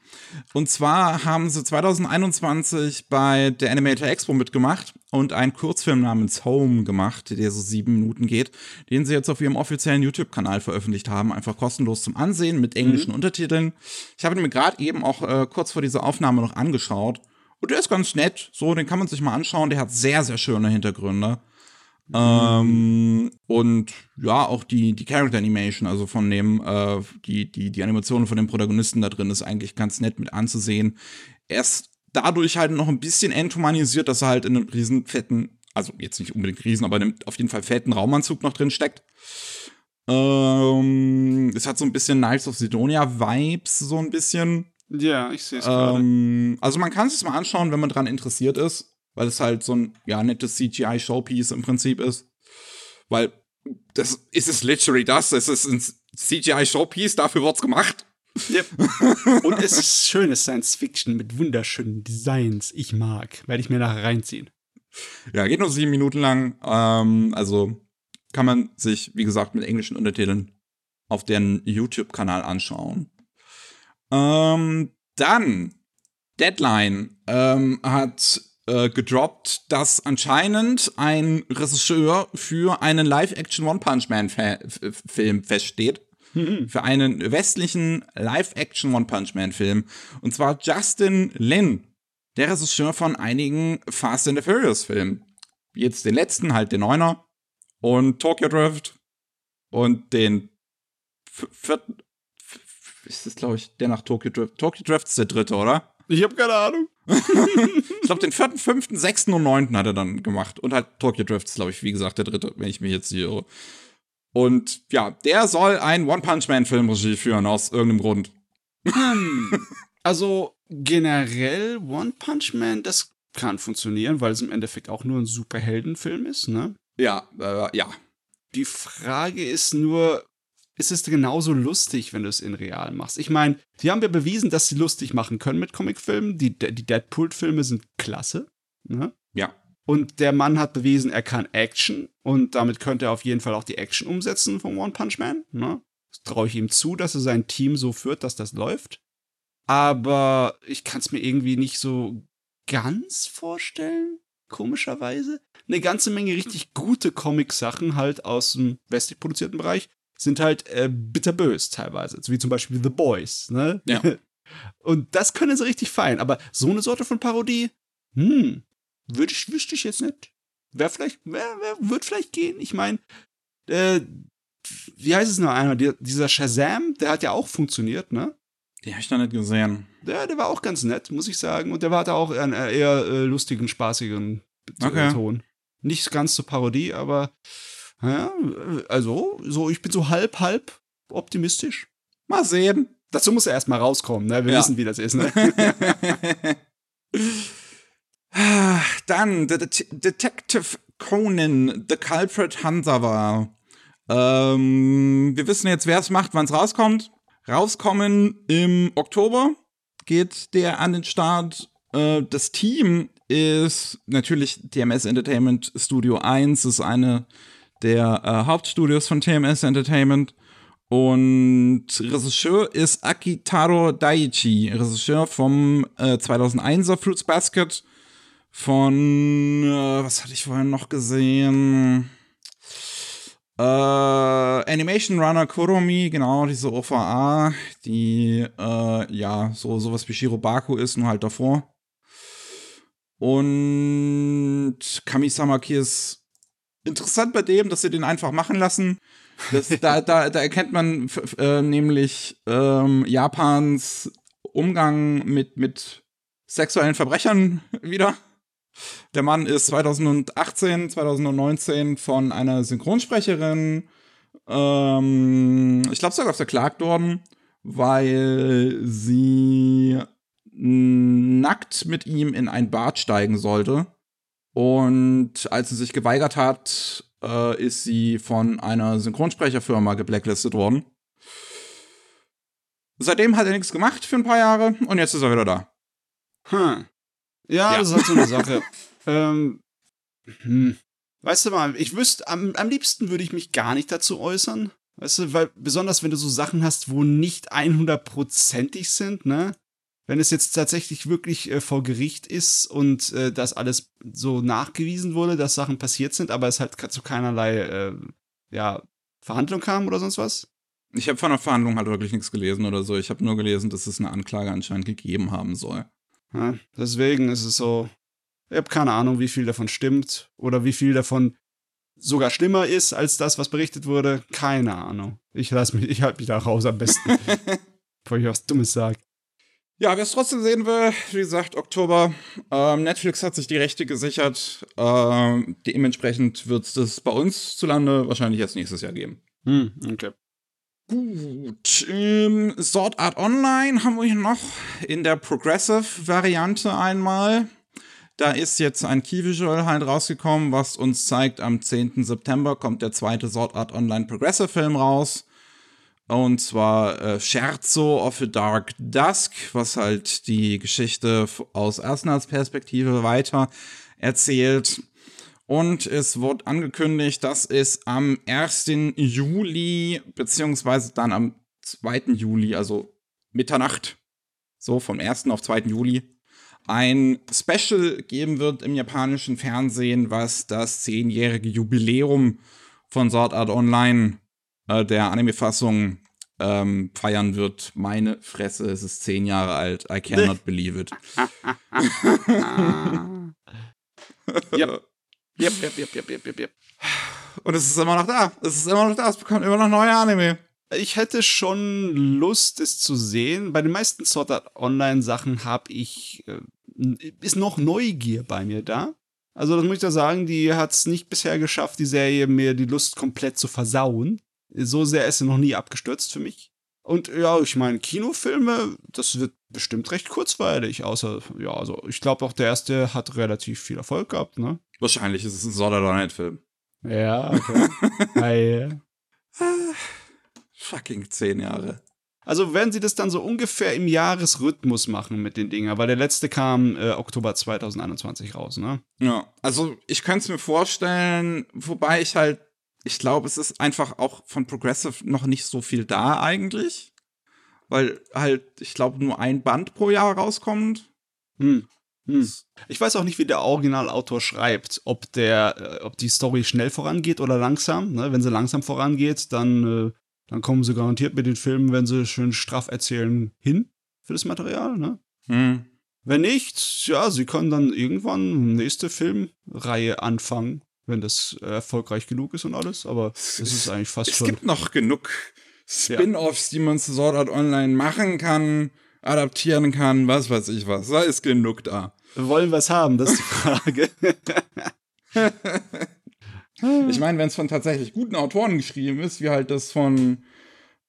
Und zwar haben sie 2021 bei der Animator Expo mitgemacht und einen Kurzfilm namens Home gemacht, der so sieben Minuten geht, den sie jetzt auf ihrem offiziellen YouTube-Kanal veröffentlicht haben, einfach kostenlos zum Ansehen mit englischen Untertiteln. Ich habe ihn mir gerade eben auch äh, kurz vor dieser Aufnahme noch angeschaut und der ist ganz nett, so, den kann man sich mal anschauen, der hat sehr, sehr schöne Hintergründe. Ähm, und ja, auch die, die Character Animation, also von dem, äh, die, die, die Animation von dem Protagonisten da drin ist eigentlich ganz nett mit anzusehen. Er ist dadurch halt noch ein bisschen enthumanisiert, dass er halt in einem riesen fetten, also jetzt nicht unbedingt riesen, aber in einem auf jeden Fall fetten Raumanzug noch drin steckt. Ähm, es hat so ein bisschen Knights of Sidonia Vibes, so ein bisschen. Ja, ich sehe es. Ähm, also man kann es sich mal anschauen, wenn man dran interessiert ist, weil es halt so ein ja nettes CGI-Showpiece im Prinzip ist. Weil das ist es literally das. Es ist ein CGI-Showpiece, dafür wird's gemacht. Yep. Und es ist schönes Science Fiction mit wunderschönen Designs. Ich mag. Werde ich mir nachher reinziehen. Ja, geht nur sieben Minuten lang. Ähm, also kann man sich, wie gesagt, mit englischen Untertiteln auf deren YouTube-Kanal anschauen. Ähm, dann, Deadline ähm, hat äh, gedroppt, dass anscheinend ein Regisseur für einen Live-Action One-Punch-Man-Film feststeht. Mhm. Für einen westlichen Live-Action One-Punch-Man-Film. Und zwar Justin Lin, der Regisseur von einigen Fast and the Furious-Filmen. Jetzt den letzten, halt den Neuner. Und Tokyo Drift. Und den vierten. Ist das, glaube ich, der nach Tokyo Drift? Tokyo Drift ist der dritte, oder? Ich habe keine Ahnung. ich glaube, den vierten, fünften, sechsten und neunten hat er dann gemacht. Und halt Tokyo Drift ist, glaube ich, wie gesagt, der dritte, wenn ich mich jetzt hier irre. Und ja, der soll ein One-Punch-Man-Film Regie führen, aus irgendeinem Grund. Also generell One Punch Man, das kann funktionieren, weil es im Endeffekt auch nur ein Superheldenfilm ist, ne? Ja, äh, ja. Die Frage ist nur, ist es genauso lustig, wenn du es in real machst? Ich meine, die haben ja bewiesen, dass sie lustig machen können mit Comicfilmen. Die, die Deadpool-Filme sind klasse. Ne? Ja. Und der Mann hat bewiesen, er kann Action. Und damit könnte er auf jeden Fall auch die Action umsetzen vom One Punch Man. Ne? Das traue ich ihm zu, dass er sein Team so führt, dass das läuft. Aber ich kann es mir irgendwie nicht so ganz vorstellen, komischerweise. Eine ganze Menge richtig gute Comic-Sachen halt aus dem westlich produzierten Bereich sind halt äh, bitterbös teilweise. So wie zum Beispiel The Boys, ne? Ja. Und das können sie richtig fein. Aber so eine Sorte von Parodie, hm, würde ich, wüsste ich jetzt nicht. Wer vielleicht, wer, wer wird vielleicht gehen? Ich meine, äh, wie heißt es noch einmal? dieser Shazam, der hat ja auch funktioniert, ne? Die habe ich noch nicht gesehen. Ja, der war auch ganz nett, muss ich sagen. Und der war da auch einen eher äh, lustigen, spaßigen okay. Ton. Nicht ganz zur Parodie, aber ja, also, so, ich bin so halb, halb optimistisch. Mal sehen. Dazu muss er erstmal rauskommen, ne? Wir ja. wissen, wie das ist, ne? Dann The Det Detective Conan, The Culprit Hansawa. Ähm, wir wissen jetzt, wer es macht, wann es rauskommt. Rauskommen im Oktober geht der an den Start. Äh, das Team ist natürlich TMS Entertainment Studio 1, ist eine der äh, Hauptstudios von TMS Entertainment. Und Regisseur ist Akitaro Daiichi, Regisseur vom äh, 2001er Fruits Basket, von, äh, was hatte ich vorhin noch gesehen? Äh, Animation Runner Kuromi, genau, diese OVA, die, äh, ja, so sowas wie Shirobaku ist, nur halt davor. Und Kamisama Kies interessant bei dem, dass sie den einfach machen lassen. Das, da, da, da erkennt man äh, nämlich ähm, Japans Umgang mit, mit sexuellen Verbrechern wieder. Der Mann ist 2018, 2019 von einer Synchronsprecherin, ähm, ich glaube sogar verklagt worden, weil sie nackt mit ihm in ein Bad steigen sollte und als sie sich geweigert hat, äh, ist sie von einer Synchronsprecherfirma geblacklistet worden. Seitdem hat er nichts gemacht für ein paar Jahre und jetzt ist er wieder da. Hm. Ja, ja. das ist halt so eine Sache. ähm, hm. Weißt du mal, ich wüsste, am, am liebsten würde ich mich gar nicht dazu äußern. Weißt du, weil besonders wenn du so Sachen hast, wo nicht 100%ig sind, ne? Wenn es jetzt tatsächlich wirklich äh, vor Gericht ist und äh, das alles so nachgewiesen wurde, dass Sachen passiert sind, aber es halt zu keinerlei äh, ja, Verhandlung kam oder sonst was? Ich habe von der Verhandlung halt wirklich nichts gelesen oder so. Ich habe nur gelesen, dass es eine Anklage anscheinend gegeben haben soll. Ja, deswegen ist es so, ich habe keine Ahnung, wie viel davon stimmt oder wie viel davon sogar schlimmer ist als das, was berichtet wurde. Keine Ahnung. Ich lass mich, ich halte mich da raus am besten, bevor ich was Dummes sage. Ja, wer es trotzdem sehen will, wie gesagt, Oktober. Ähm, Netflix hat sich die Rechte gesichert. Ähm, dementsprechend wird es das bei uns zu Lande wahrscheinlich erst nächstes Jahr geben. Hm, okay. Gut. Ähm, Sword Art Online haben wir hier noch in der Progressive-Variante einmal. Da ist jetzt ein Key Visual halt rausgekommen, was uns zeigt, am 10. September kommt der zweite Sword Art Online Progressive Film raus. Und zwar äh, Scherzo of a Dark Dusk, was halt die Geschichte aus Asnas Perspektive weiter erzählt. Und es wird angekündigt, dass es am 1. Juli, beziehungsweise dann am 2. Juli, also Mitternacht, so vom 1. auf 2. Juli, ein Special geben wird im japanischen Fernsehen, was das zehnjährige Jubiläum von Sword Art Online, äh, der Anime-Fassung, ähm, feiern wird. Meine Fresse, es ist zehn Jahre alt. I cannot believe it. yep. Yep, yep, yep, yep, yep, yep. Und es ist immer noch da. Es ist immer noch da. Es bekommt immer noch neue Anime. Ich hätte schon Lust, es zu sehen. Bei den meisten Sword Art Online Sachen habe ich äh, ist noch Neugier bei mir da. Also das muss ich da sagen, die hat es nicht bisher geschafft, die Serie mir die Lust komplett zu versauen. So sehr ist sie noch nie abgestürzt für mich. Und ja, ich meine, Kinofilme, das wird bestimmt recht kurzweilig, außer, ja, also ich glaube auch der erste hat relativ viel Erfolg gehabt, ne? Wahrscheinlich ist es ein Online-Film. Ja, okay. Hi. Fucking zehn Jahre. Also werden sie das dann so ungefähr im Jahresrhythmus machen mit den Dingen, weil der letzte kam äh, Oktober 2021 raus, ne? Ja, also ich könnte es mir vorstellen, wobei ich halt, ich glaube, es ist einfach auch von Progressive noch nicht so viel da eigentlich, weil halt, ich glaube, nur ein Band pro Jahr rauskommt. Hm. Hm. Ich weiß auch nicht, wie der Originalautor schreibt, ob der, äh, ob die Story schnell vorangeht oder langsam. Ne? Wenn sie langsam vorangeht, dann äh, dann kommen sie garantiert mit den Filmen, wenn sie schön straff erzählen, hin für das Material, ne? Hm. Wenn nicht, ja, sie können dann irgendwann nächste Filmreihe anfangen, wenn das erfolgreich genug ist und alles, aber es ist eigentlich fast es schon. Es gibt noch genug Spin-offs, ja. die man zu Sword Art Online machen kann, adaptieren kann, was weiß ich was. Da ist genug da. Wir wollen was haben, das ist die Frage. Ich meine, wenn es von tatsächlich guten Autoren geschrieben ist, wie halt das von,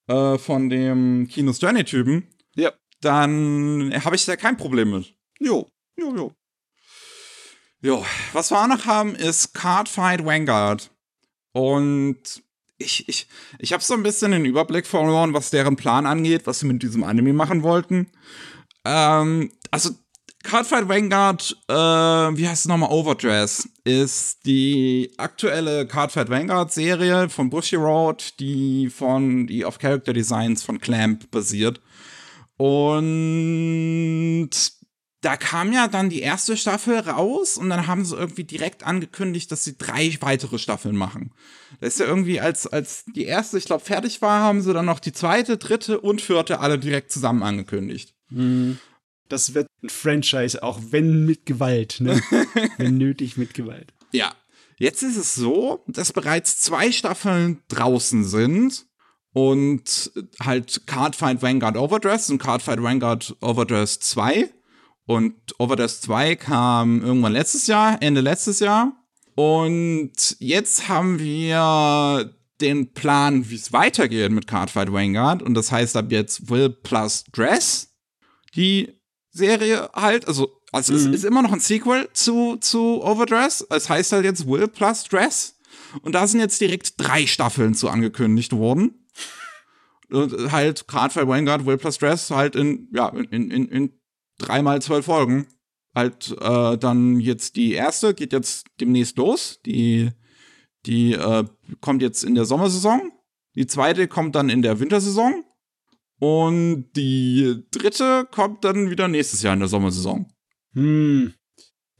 äh, von dem Kinos Journey-Typen, ja. dann habe ich da kein Problem mit. Jo, jo, jo. Jo, was wir auch noch haben, ist Cardfight Vanguard. Und ich, ich, ich habe so ein bisschen den Überblick verloren, was deren Plan angeht, was sie mit diesem Anime machen wollten. Ähm, also Cardfight Vanguard, äh, wie heißt es nochmal? Overdress, ist die aktuelle Cardfight Vanguard Serie von Bushy Road, die von, die auf Character Designs von Clamp basiert. Und da kam ja dann die erste Staffel raus und dann haben sie irgendwie direkt angekündigt, dass sie drei weitere Staffeln machen. Das ist ja irgendwie, als, als die erste, ich glaube, fertig war, haben sie dann noch die zweite, dritte und vierte alle direkt zusammen angekündigt. Mhm das wird ein Franchise, auch wenn mit Gewalt, ne? wenn nötig mit Gewalt. Ja. Jetzt ist es so, dass bereits zwei Staffeln draußen sind und halt Cardfight Vanguard Overdress und Cardfight Vanguard Overdress 2. Und Overdress 2 kam irgendwann letztes Jahr, Ende letztes Jahr. Und jetzt haben wir den Plan, wie es weitergeht mit Cardfight Vanguard. Und das heißt ab jetzt Will plus Dress. Die Serie halt. Also, also mhm. es ist immer noch ein Sequel zu, zu Overdress. Es heißt halt jetzt Will plus Dress. Und da sind jetzt direkt drei Staffeln zu angekündigt worden. Und halt gerade Vanguard, Will plus Dress halt in, ja, in, in, in dreimal zwölf Folgen. Halt äh, dann jetzt die erste, geht jetzt demnächst los. Die, die äh, kommt jetzt in der Sommersaison. Die zweite kommt dann in der Wintersaison. Und die dritte kommt dann wieder nächstes Jahr in der Sommersaison. Hm.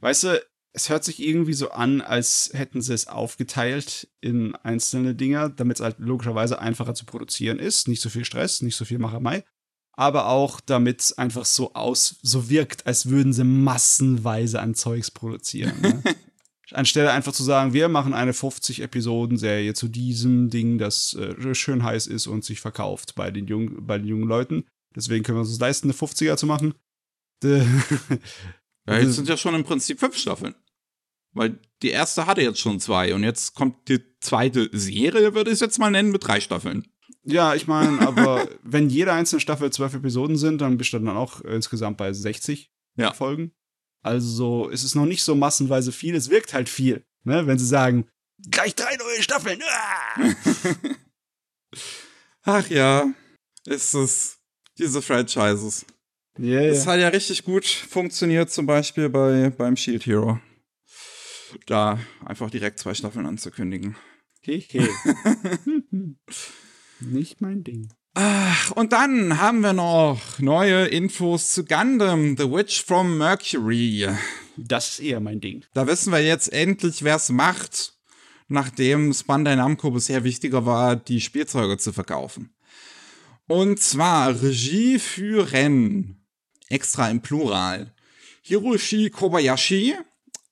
Weißt du, es hört sich irgendwie so an, als hätten sie es aufgeteilt in einzelne Dinger, damit es halt logischerweise einfacher zu produzieren ist. Nicht so viel Stress, nicht so viel Macherei. Aber auch damit es einfach so aus, so wirkt, als würden sie massenweise an Zeugs produzieren. Ne? Anstelle einfach zu sagen, wir machen eine 50-Episoden-Serie zu diesem Ding, das äh, schön heiß ist und sich verkauft bei den, jungen, bei den jungen Leuten. Deswegen können wir uns leisten, eine 50er zu machen. ja, jetzt sind ja schon im Prinzip fünf Staffeln. Weil die erste hatte jetzt schon zwei und jetzt kommt die zweite Serie, würde ich es jetzt mal nennen, mit drei Staffeln. Ja, ich meine, aber wenn jede einzelne Staffel zwölf Episoden sind, dann bist du dann auch insgesamt bei 60 ja. Folgen. Also ist es noch nicht so massenweise viel, es wirkt halt viel, ne? wenn sie sagen, gleich drei neue Staffeln. Ah! Ach ja, ist es diese Franchises. Yeah, das hat ja richtig gut funktioniert, zum Beispiel bei, beim Shield Hero. da einfach direkt zwei Staffeln anzukündigen. Hehe. Nicht mein Ding. Ach, und dann haben wir noch neue Infos zu Gundam, The Witch from Mercury. Das ist eher mein Ding. Da wissen wir jetzt endlich, wer es macht, nachdem Bandai Namco bisher wichtiger war, die Spielzeuge zu verkaufen. Und zwar Regie führen, extra im Plural, Hiroshi Kobayashi,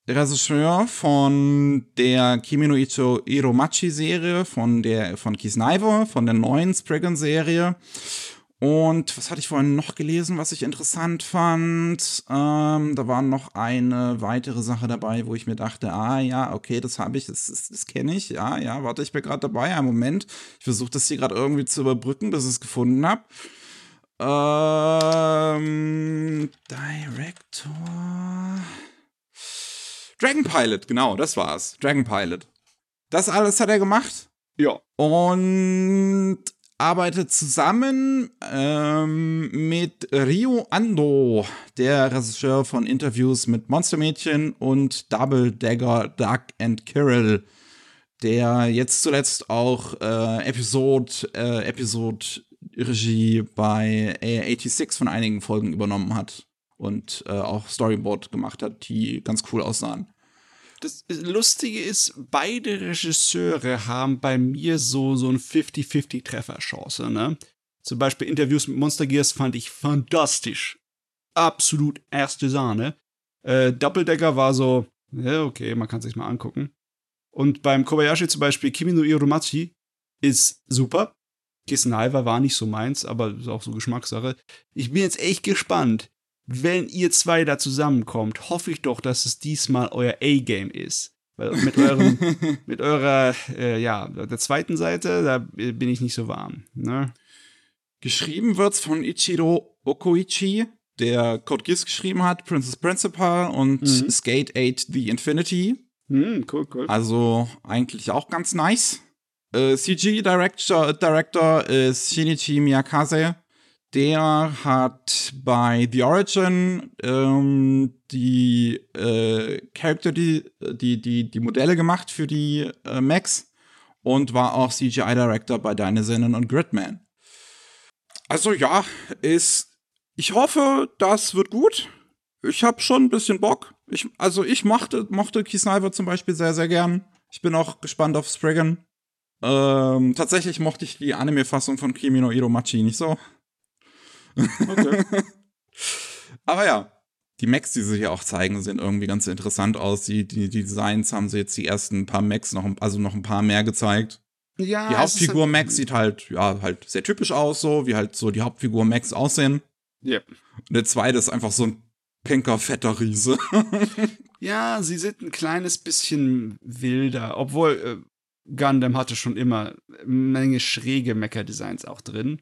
Regisseur von der Kimi no Icho Iromachi Serie, von der, von Kisnaiver, von der neuen Spriggan Serie. Und was hatte ich vorhin noch gelesen, was ich interessant fand? Ähm, da war noch eine weitere Sache dabei, wo ich mir dachte, ah ja, okay, das habe ich, das, das, das kenne ich, ja, ja, warte, ich bin gerade dabei, einen Moment. Ich versuche das hier gerade irgendwie zu überbrücken, bis ich es gefunden habe. Ähm, Director. Dragon Pilot, genau, das war's. Dragon Pilot. Das alles hat er gemacht. Ja. Und arbeitet zusammen ähm, mit Rio Ando, der Regisseur von Interviews mit Monstermädchen und Double Dagger Duck and Kirill, der jetzt zuletzt auch äh, Episode, äh, Episode Regie bei A86 von einigen Folgen übernommen hat und äh, auch Storyboard gemacht hat, die ganz cool aussahen. Das Lustige ist, beide Regisseure haben bei mir so, so eine 50-50-Trefferchance, ne? Zum Beispiel Interviews mit Monster Gears fand ich fantastisch. Absolut erste Sahne. Äh, Double Decker war so, ja, okay, man kann sich mal angucken. Und beim Kobayashi zum Beispiel, Kimi no Iromachi ist super. Kissenheiver war nicht so meins, aber ist auch so Geschmackssache. Ich bin jetzt echt gespannt, wenn ihr zwei da zusammenkommt, hoffe ich doch, dass es diesmal euer A-Game ist. Weil mit, eurem, mit eurer, äh, ja, der zweiten Seite, da bin ich nicht so warm. Ne? Geschrieben wird's von Ichiro Okoichi, der Code Geass geschrieben hat, Princess Principal und mhm. Skate 8 The Infinity. Mhm, cool, cool. Also eigentlich auch ganz nice. Äh, CG Director, Director ist Shinichi Miyakaze der hat bei The Origin ähm, die äh, Charakter, die, die, die, die Modelle gemacht für die äh, Max und war auch CGI-Director bei Dinosaur und Gridman. Also ja, ist. Ich hoffe, das wird gut. Ich habe schon ein bisschen Bock. Ich, also ich mochte, mochte Kisniver zum Beispiel sehr, sehr gern. Ich bin auch gespannt auf Spriggan. Ähm, tatsächlich mochte ich die Anime-Fassung von Kimi no Iromachi nicht so. Okay. Aber ja, die Macs, die sie hier auch zeigen, sehen irgendwie ganz interessant aus. Die, die, die Designs haben sie jetzt die ersten paar Macs noch, also noch ein paar mehr gezeigt. Ja, die Hauptfigur halt Max sieht halt, ja, halt sehr typisch aus, so wie halt so die Hauptfigur Max aussehen. Ja. Und der zweite ist einfach so ein pinker, fetter Riese. ja, sie sind ein kleines bisschen wilder, obwohl äh, Gundam hatte schon immer eine Menge schräge Mecha-Designs auch drin.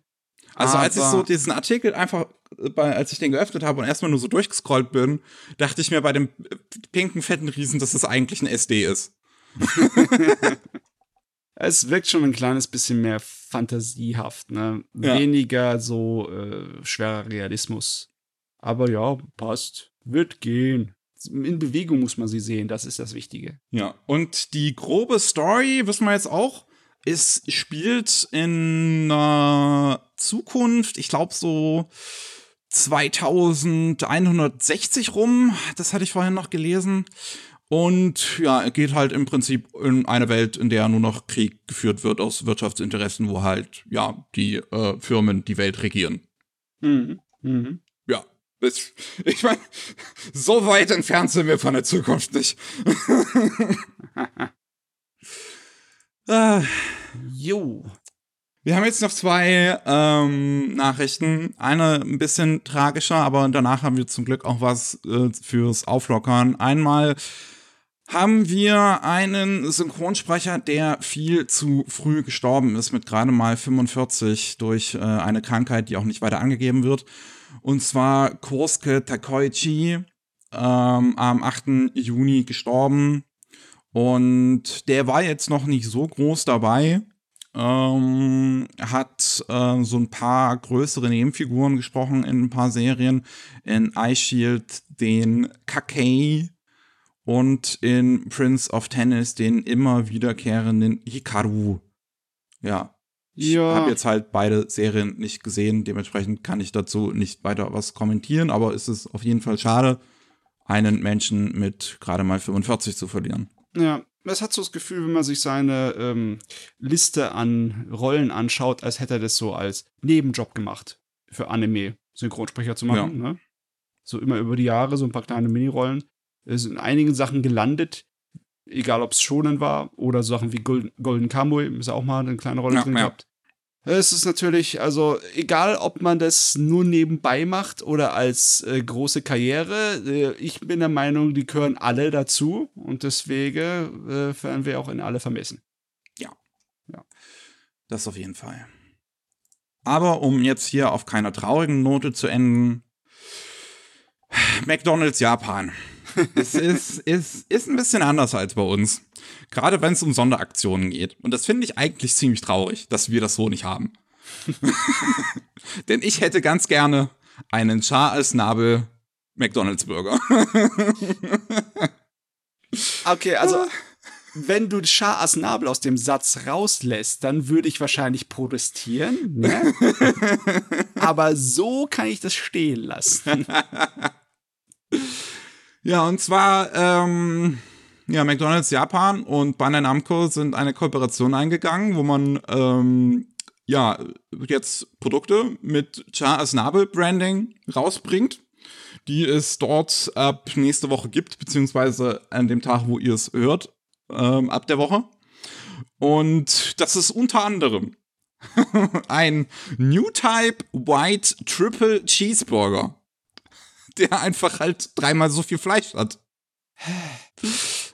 Also als ich so diesen Artikel einfach, bei, als ich den geöffnet habe und erstmal nur so durchgescrollt bin, dachte ich mir bei dem äh, pinken, fetten Riesen, dass das eigentlich ein SD ist. es wirkt schon ein kleines bisschen mehr fantasiehaft, ne? Ja. Weniger so äh, schwerer Realismus. Aber ja, passt. Wird gehen. In Bewegung muss man sie sehen, das ist das Wichtige. Ja, und die grobe Story wissen wir jetzt auch es spielt in äh, Zukunft, ich glaube so 2160 rum, das hatte ich vorhin noch gelesen. Und ja, geht halt im Prinzip in eine Welt, in der nur noch Krieg geführt wird aus Wirtschaftsinteressen, wo halt, ja, die äh, Firmen die Welt regieren. Mhm. Mhm. Ja, ich, ich meine, so weit entfernt sind wir von der Zukunft nicht. Ah, jo. Wir haben jetzt noch zwei ähm, Nachrichten. Eine ein bisschen tragischer, aber danach haben wir zum Glück auch was äh, fürs Auflockern. Einmal haben wir einen Synchronsprecher, der viel zu früh gestorben ist, mit gerade mal 45 durch äh, eine Krankheit, die auch nicht weiter angegeben wird. Und zwar Kosuke Takoichi, ähm, am 8. Juni gestorben. Und der war jetzt noch nicht so groß dabei. Ähm, hat äh, so ein paar größere Nebenfiguren gesprochen in ein paar Serien. In Eye Shield den Kakei und in Prince of Tennis den immer wiederkehrenden Hikaru. Ja. Ich Ja. habe jetzt halt beide Serien nicht gesehen, dementsprechend kann ich dazu nicht weiter was kommentieren, aber es ist auf jeden Fall schade, einen Menschen mit gerade mal 45 zu verlieren. Ja, es hat so das Gefühl, wenn man sich seine ähm, Liste an Rollen anschaut, als hätte er das so als Nebenjob gemacht, für Anime Synchronsprecher zu machen. Ne? So immer über die Jahre so ein paar kleine Minirollen. Ist in einigen Sachen gelandet, egal ob es Shonen war oder so Sachen wie Golden, Golden Kamuy, ist auch mal eine kleine Rolle Ja, drin ja. gehabt. Es ist natürlich, also egal, ob man das nur nebenbei macht oder als äh, große Karriere, äh, ich bin der Meinung, die gehören alle dazu und deswegen äh, werden wir auch in alle vermessen. Das auf jeden Fall. Aber um jetzt hier auf keiner traurigen Note zu enden, McDonald's Japan. Es ist, ist, ist ein bisschen anders als bei uns. Gerade wenn es um Sonderaktionen geht. Und das finde ich eigentlich ziemlich traurig, dass wir das so nicht haben. Denn ich hätte ganz gerne einen Char als Nabel McDonald's Burger. Okay, also wenn du Shah Asnabel aus dem Satz rauslässt, dann würde ich wahrscheinlich protestieren. Ne? Aber so kann ich das stehen lassen. Ja, und zwar, ähm, ja, McDonald's Japan und Bandai Namco sind eine Kooperation eingegangen, wo man, ähm, ja, jetzt Produkte mit Char Asnabel Branding rausbringt, die es dort ab nächste Woche gibt, beziehungsweise an dem Tag, wo ihr es hört, ähm, ab der Woche. Und das ist unter anderem ein New Type White Triple Cheeseburger der einfach halt dreimal so viel Fleisch hat.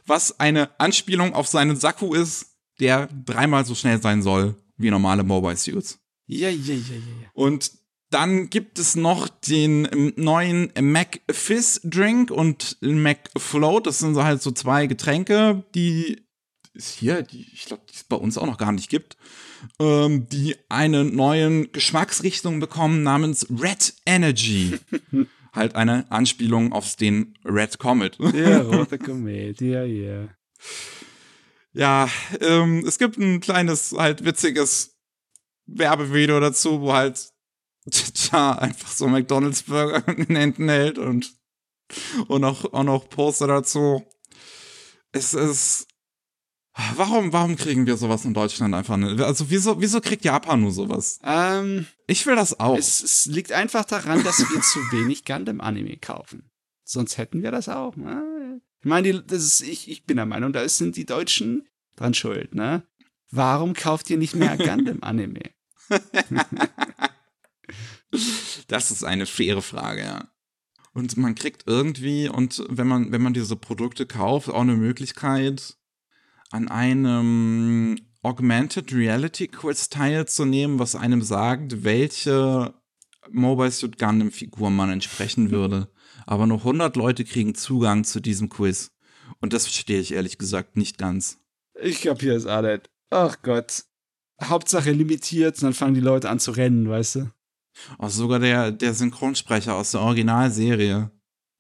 Was eine Anspielung auf seinen Sakku ist, der dreimal so schnell sein soll wie normale Mobile Suits. Ja, ja, ja, ja. Und dann gibt es noch den neuen Mac Fizz Drink und Mac Float. Das sind so halt so zwei Getränke, die es hier, die, ich glaube, die es bei uns auch noch gar nicht gibt, ähm, die eine neue Geschmacksrichtung bekommen namens Red Energy. halt eine Anspielung auf den Red Comet. Ja, rote Komödie, ja, ja. Ja, ähm, es gibt ein kleines, halt witziges Werbevideo dazu, wo halt Tja einfach so McDonalds Burger in den Händen hält und, und auch, auch noch Poster dazu. Es ist. Warum, warum kriegen wir sowas in Deutschland einfach nicht? Also, wieso, wieso kriegt Japan nur sowas? Ähm, Ich will das auch. es, es liegt einfach daran, dass wir zu wenig Gundam-Anime kaufen. Sonst hätten wir das auch. Ne? Ich meine, die- das ist, ich, ich bin der Meinung, da sind die Deutschen dran schuld, ne? Warum kauft ihr nicht mehr Gundam-Anime? Das ist eine faire Frage, ja. Und man kriegt irgendwie, und wenn man, wenn man diese Produkte kauft, auch eine Möglichkeit, an einem Augmented Reality Quiz teilzunehmen, was einem sagt, welche Mobile Suit Gundam Figur man entsprechen würde. Aber nur 100 Leute kriegen Zugang zu diesem Quiz. Und das verstehe ich ehrlich gesagt nicht ganz. Ich kapiere es auch nicht. Ach Gott. Hauptsache limitiert, und dann fangen die Leute an zu rennen, weißt du? Auch sogar der, der Synchronsprecher aus der Originalserie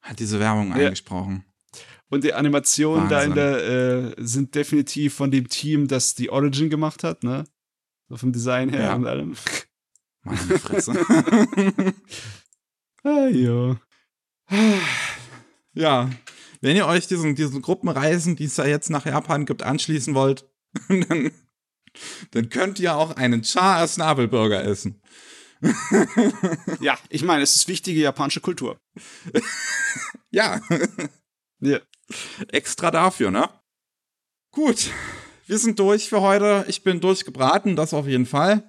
hat diese Werbung Ja. eingesprochen. Und die Animationen da in der äh, sind definitiv von dem Team, das die Origin gemacht hat, ne? So vom Design her Ja. und allem. Meine Fresse. ah, ja. ja, wenn ihr euch diesen, diesen Gruppenreisen, die es ja jetzt nach Japan gibt, anschließen wollt, dann, dann könnt ihr auch einen Char als Nabelburger essen. Ja, ich meine, es ist wichtige japanische Kultur. Ja, Ja. Extra dafür, ne? Gut, wir sind durch für heute. Ich bin durchgebraten, das auf jeden Fall.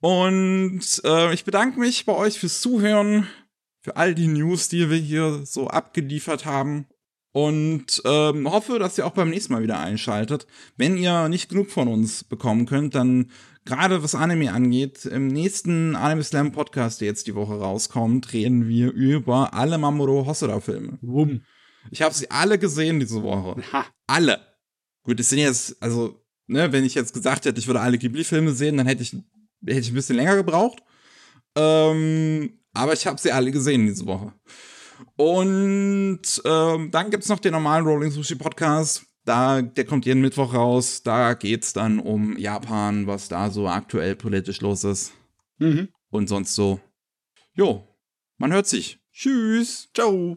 Und äh, ich bedanke mich bei euch fürs Zuhören, für all die News, die wir hier so abgeliefert haben. Und ähm, hoffe, dass ihr auch beim nächsten Mal wieder einschaltet. Wenn ihr nicht genug von uns bekommen könnt, dann gerade was Anime angeht, im nächsten Anime Slam Podcast, der jetzt die Woche rauskommt, reden wir über alle Mamoru Hosoda Filme. Wumm. Ich habe sie alle gesehen diese Woche. Ha. Alle. Gut, es sind jetzt, also, ne, wenn ich jetzt gesagt hätte, ich würde alle Ghibli-Filme sehen, dann hätte ich, hätte ich ein bisschen länger gebraucht. Ähm, aber ich habe sie alle gesehen diese Woche. Und ähm, dann es noch den normalen Rolling Sushi Podcast. Da, der kommt jeden Mittwoch raus. Da geht es dann um Japan, was da so aktuell politisch los ist. Mhm. Und sonst so. Jo, man hört sich. Tschüss. Ciao.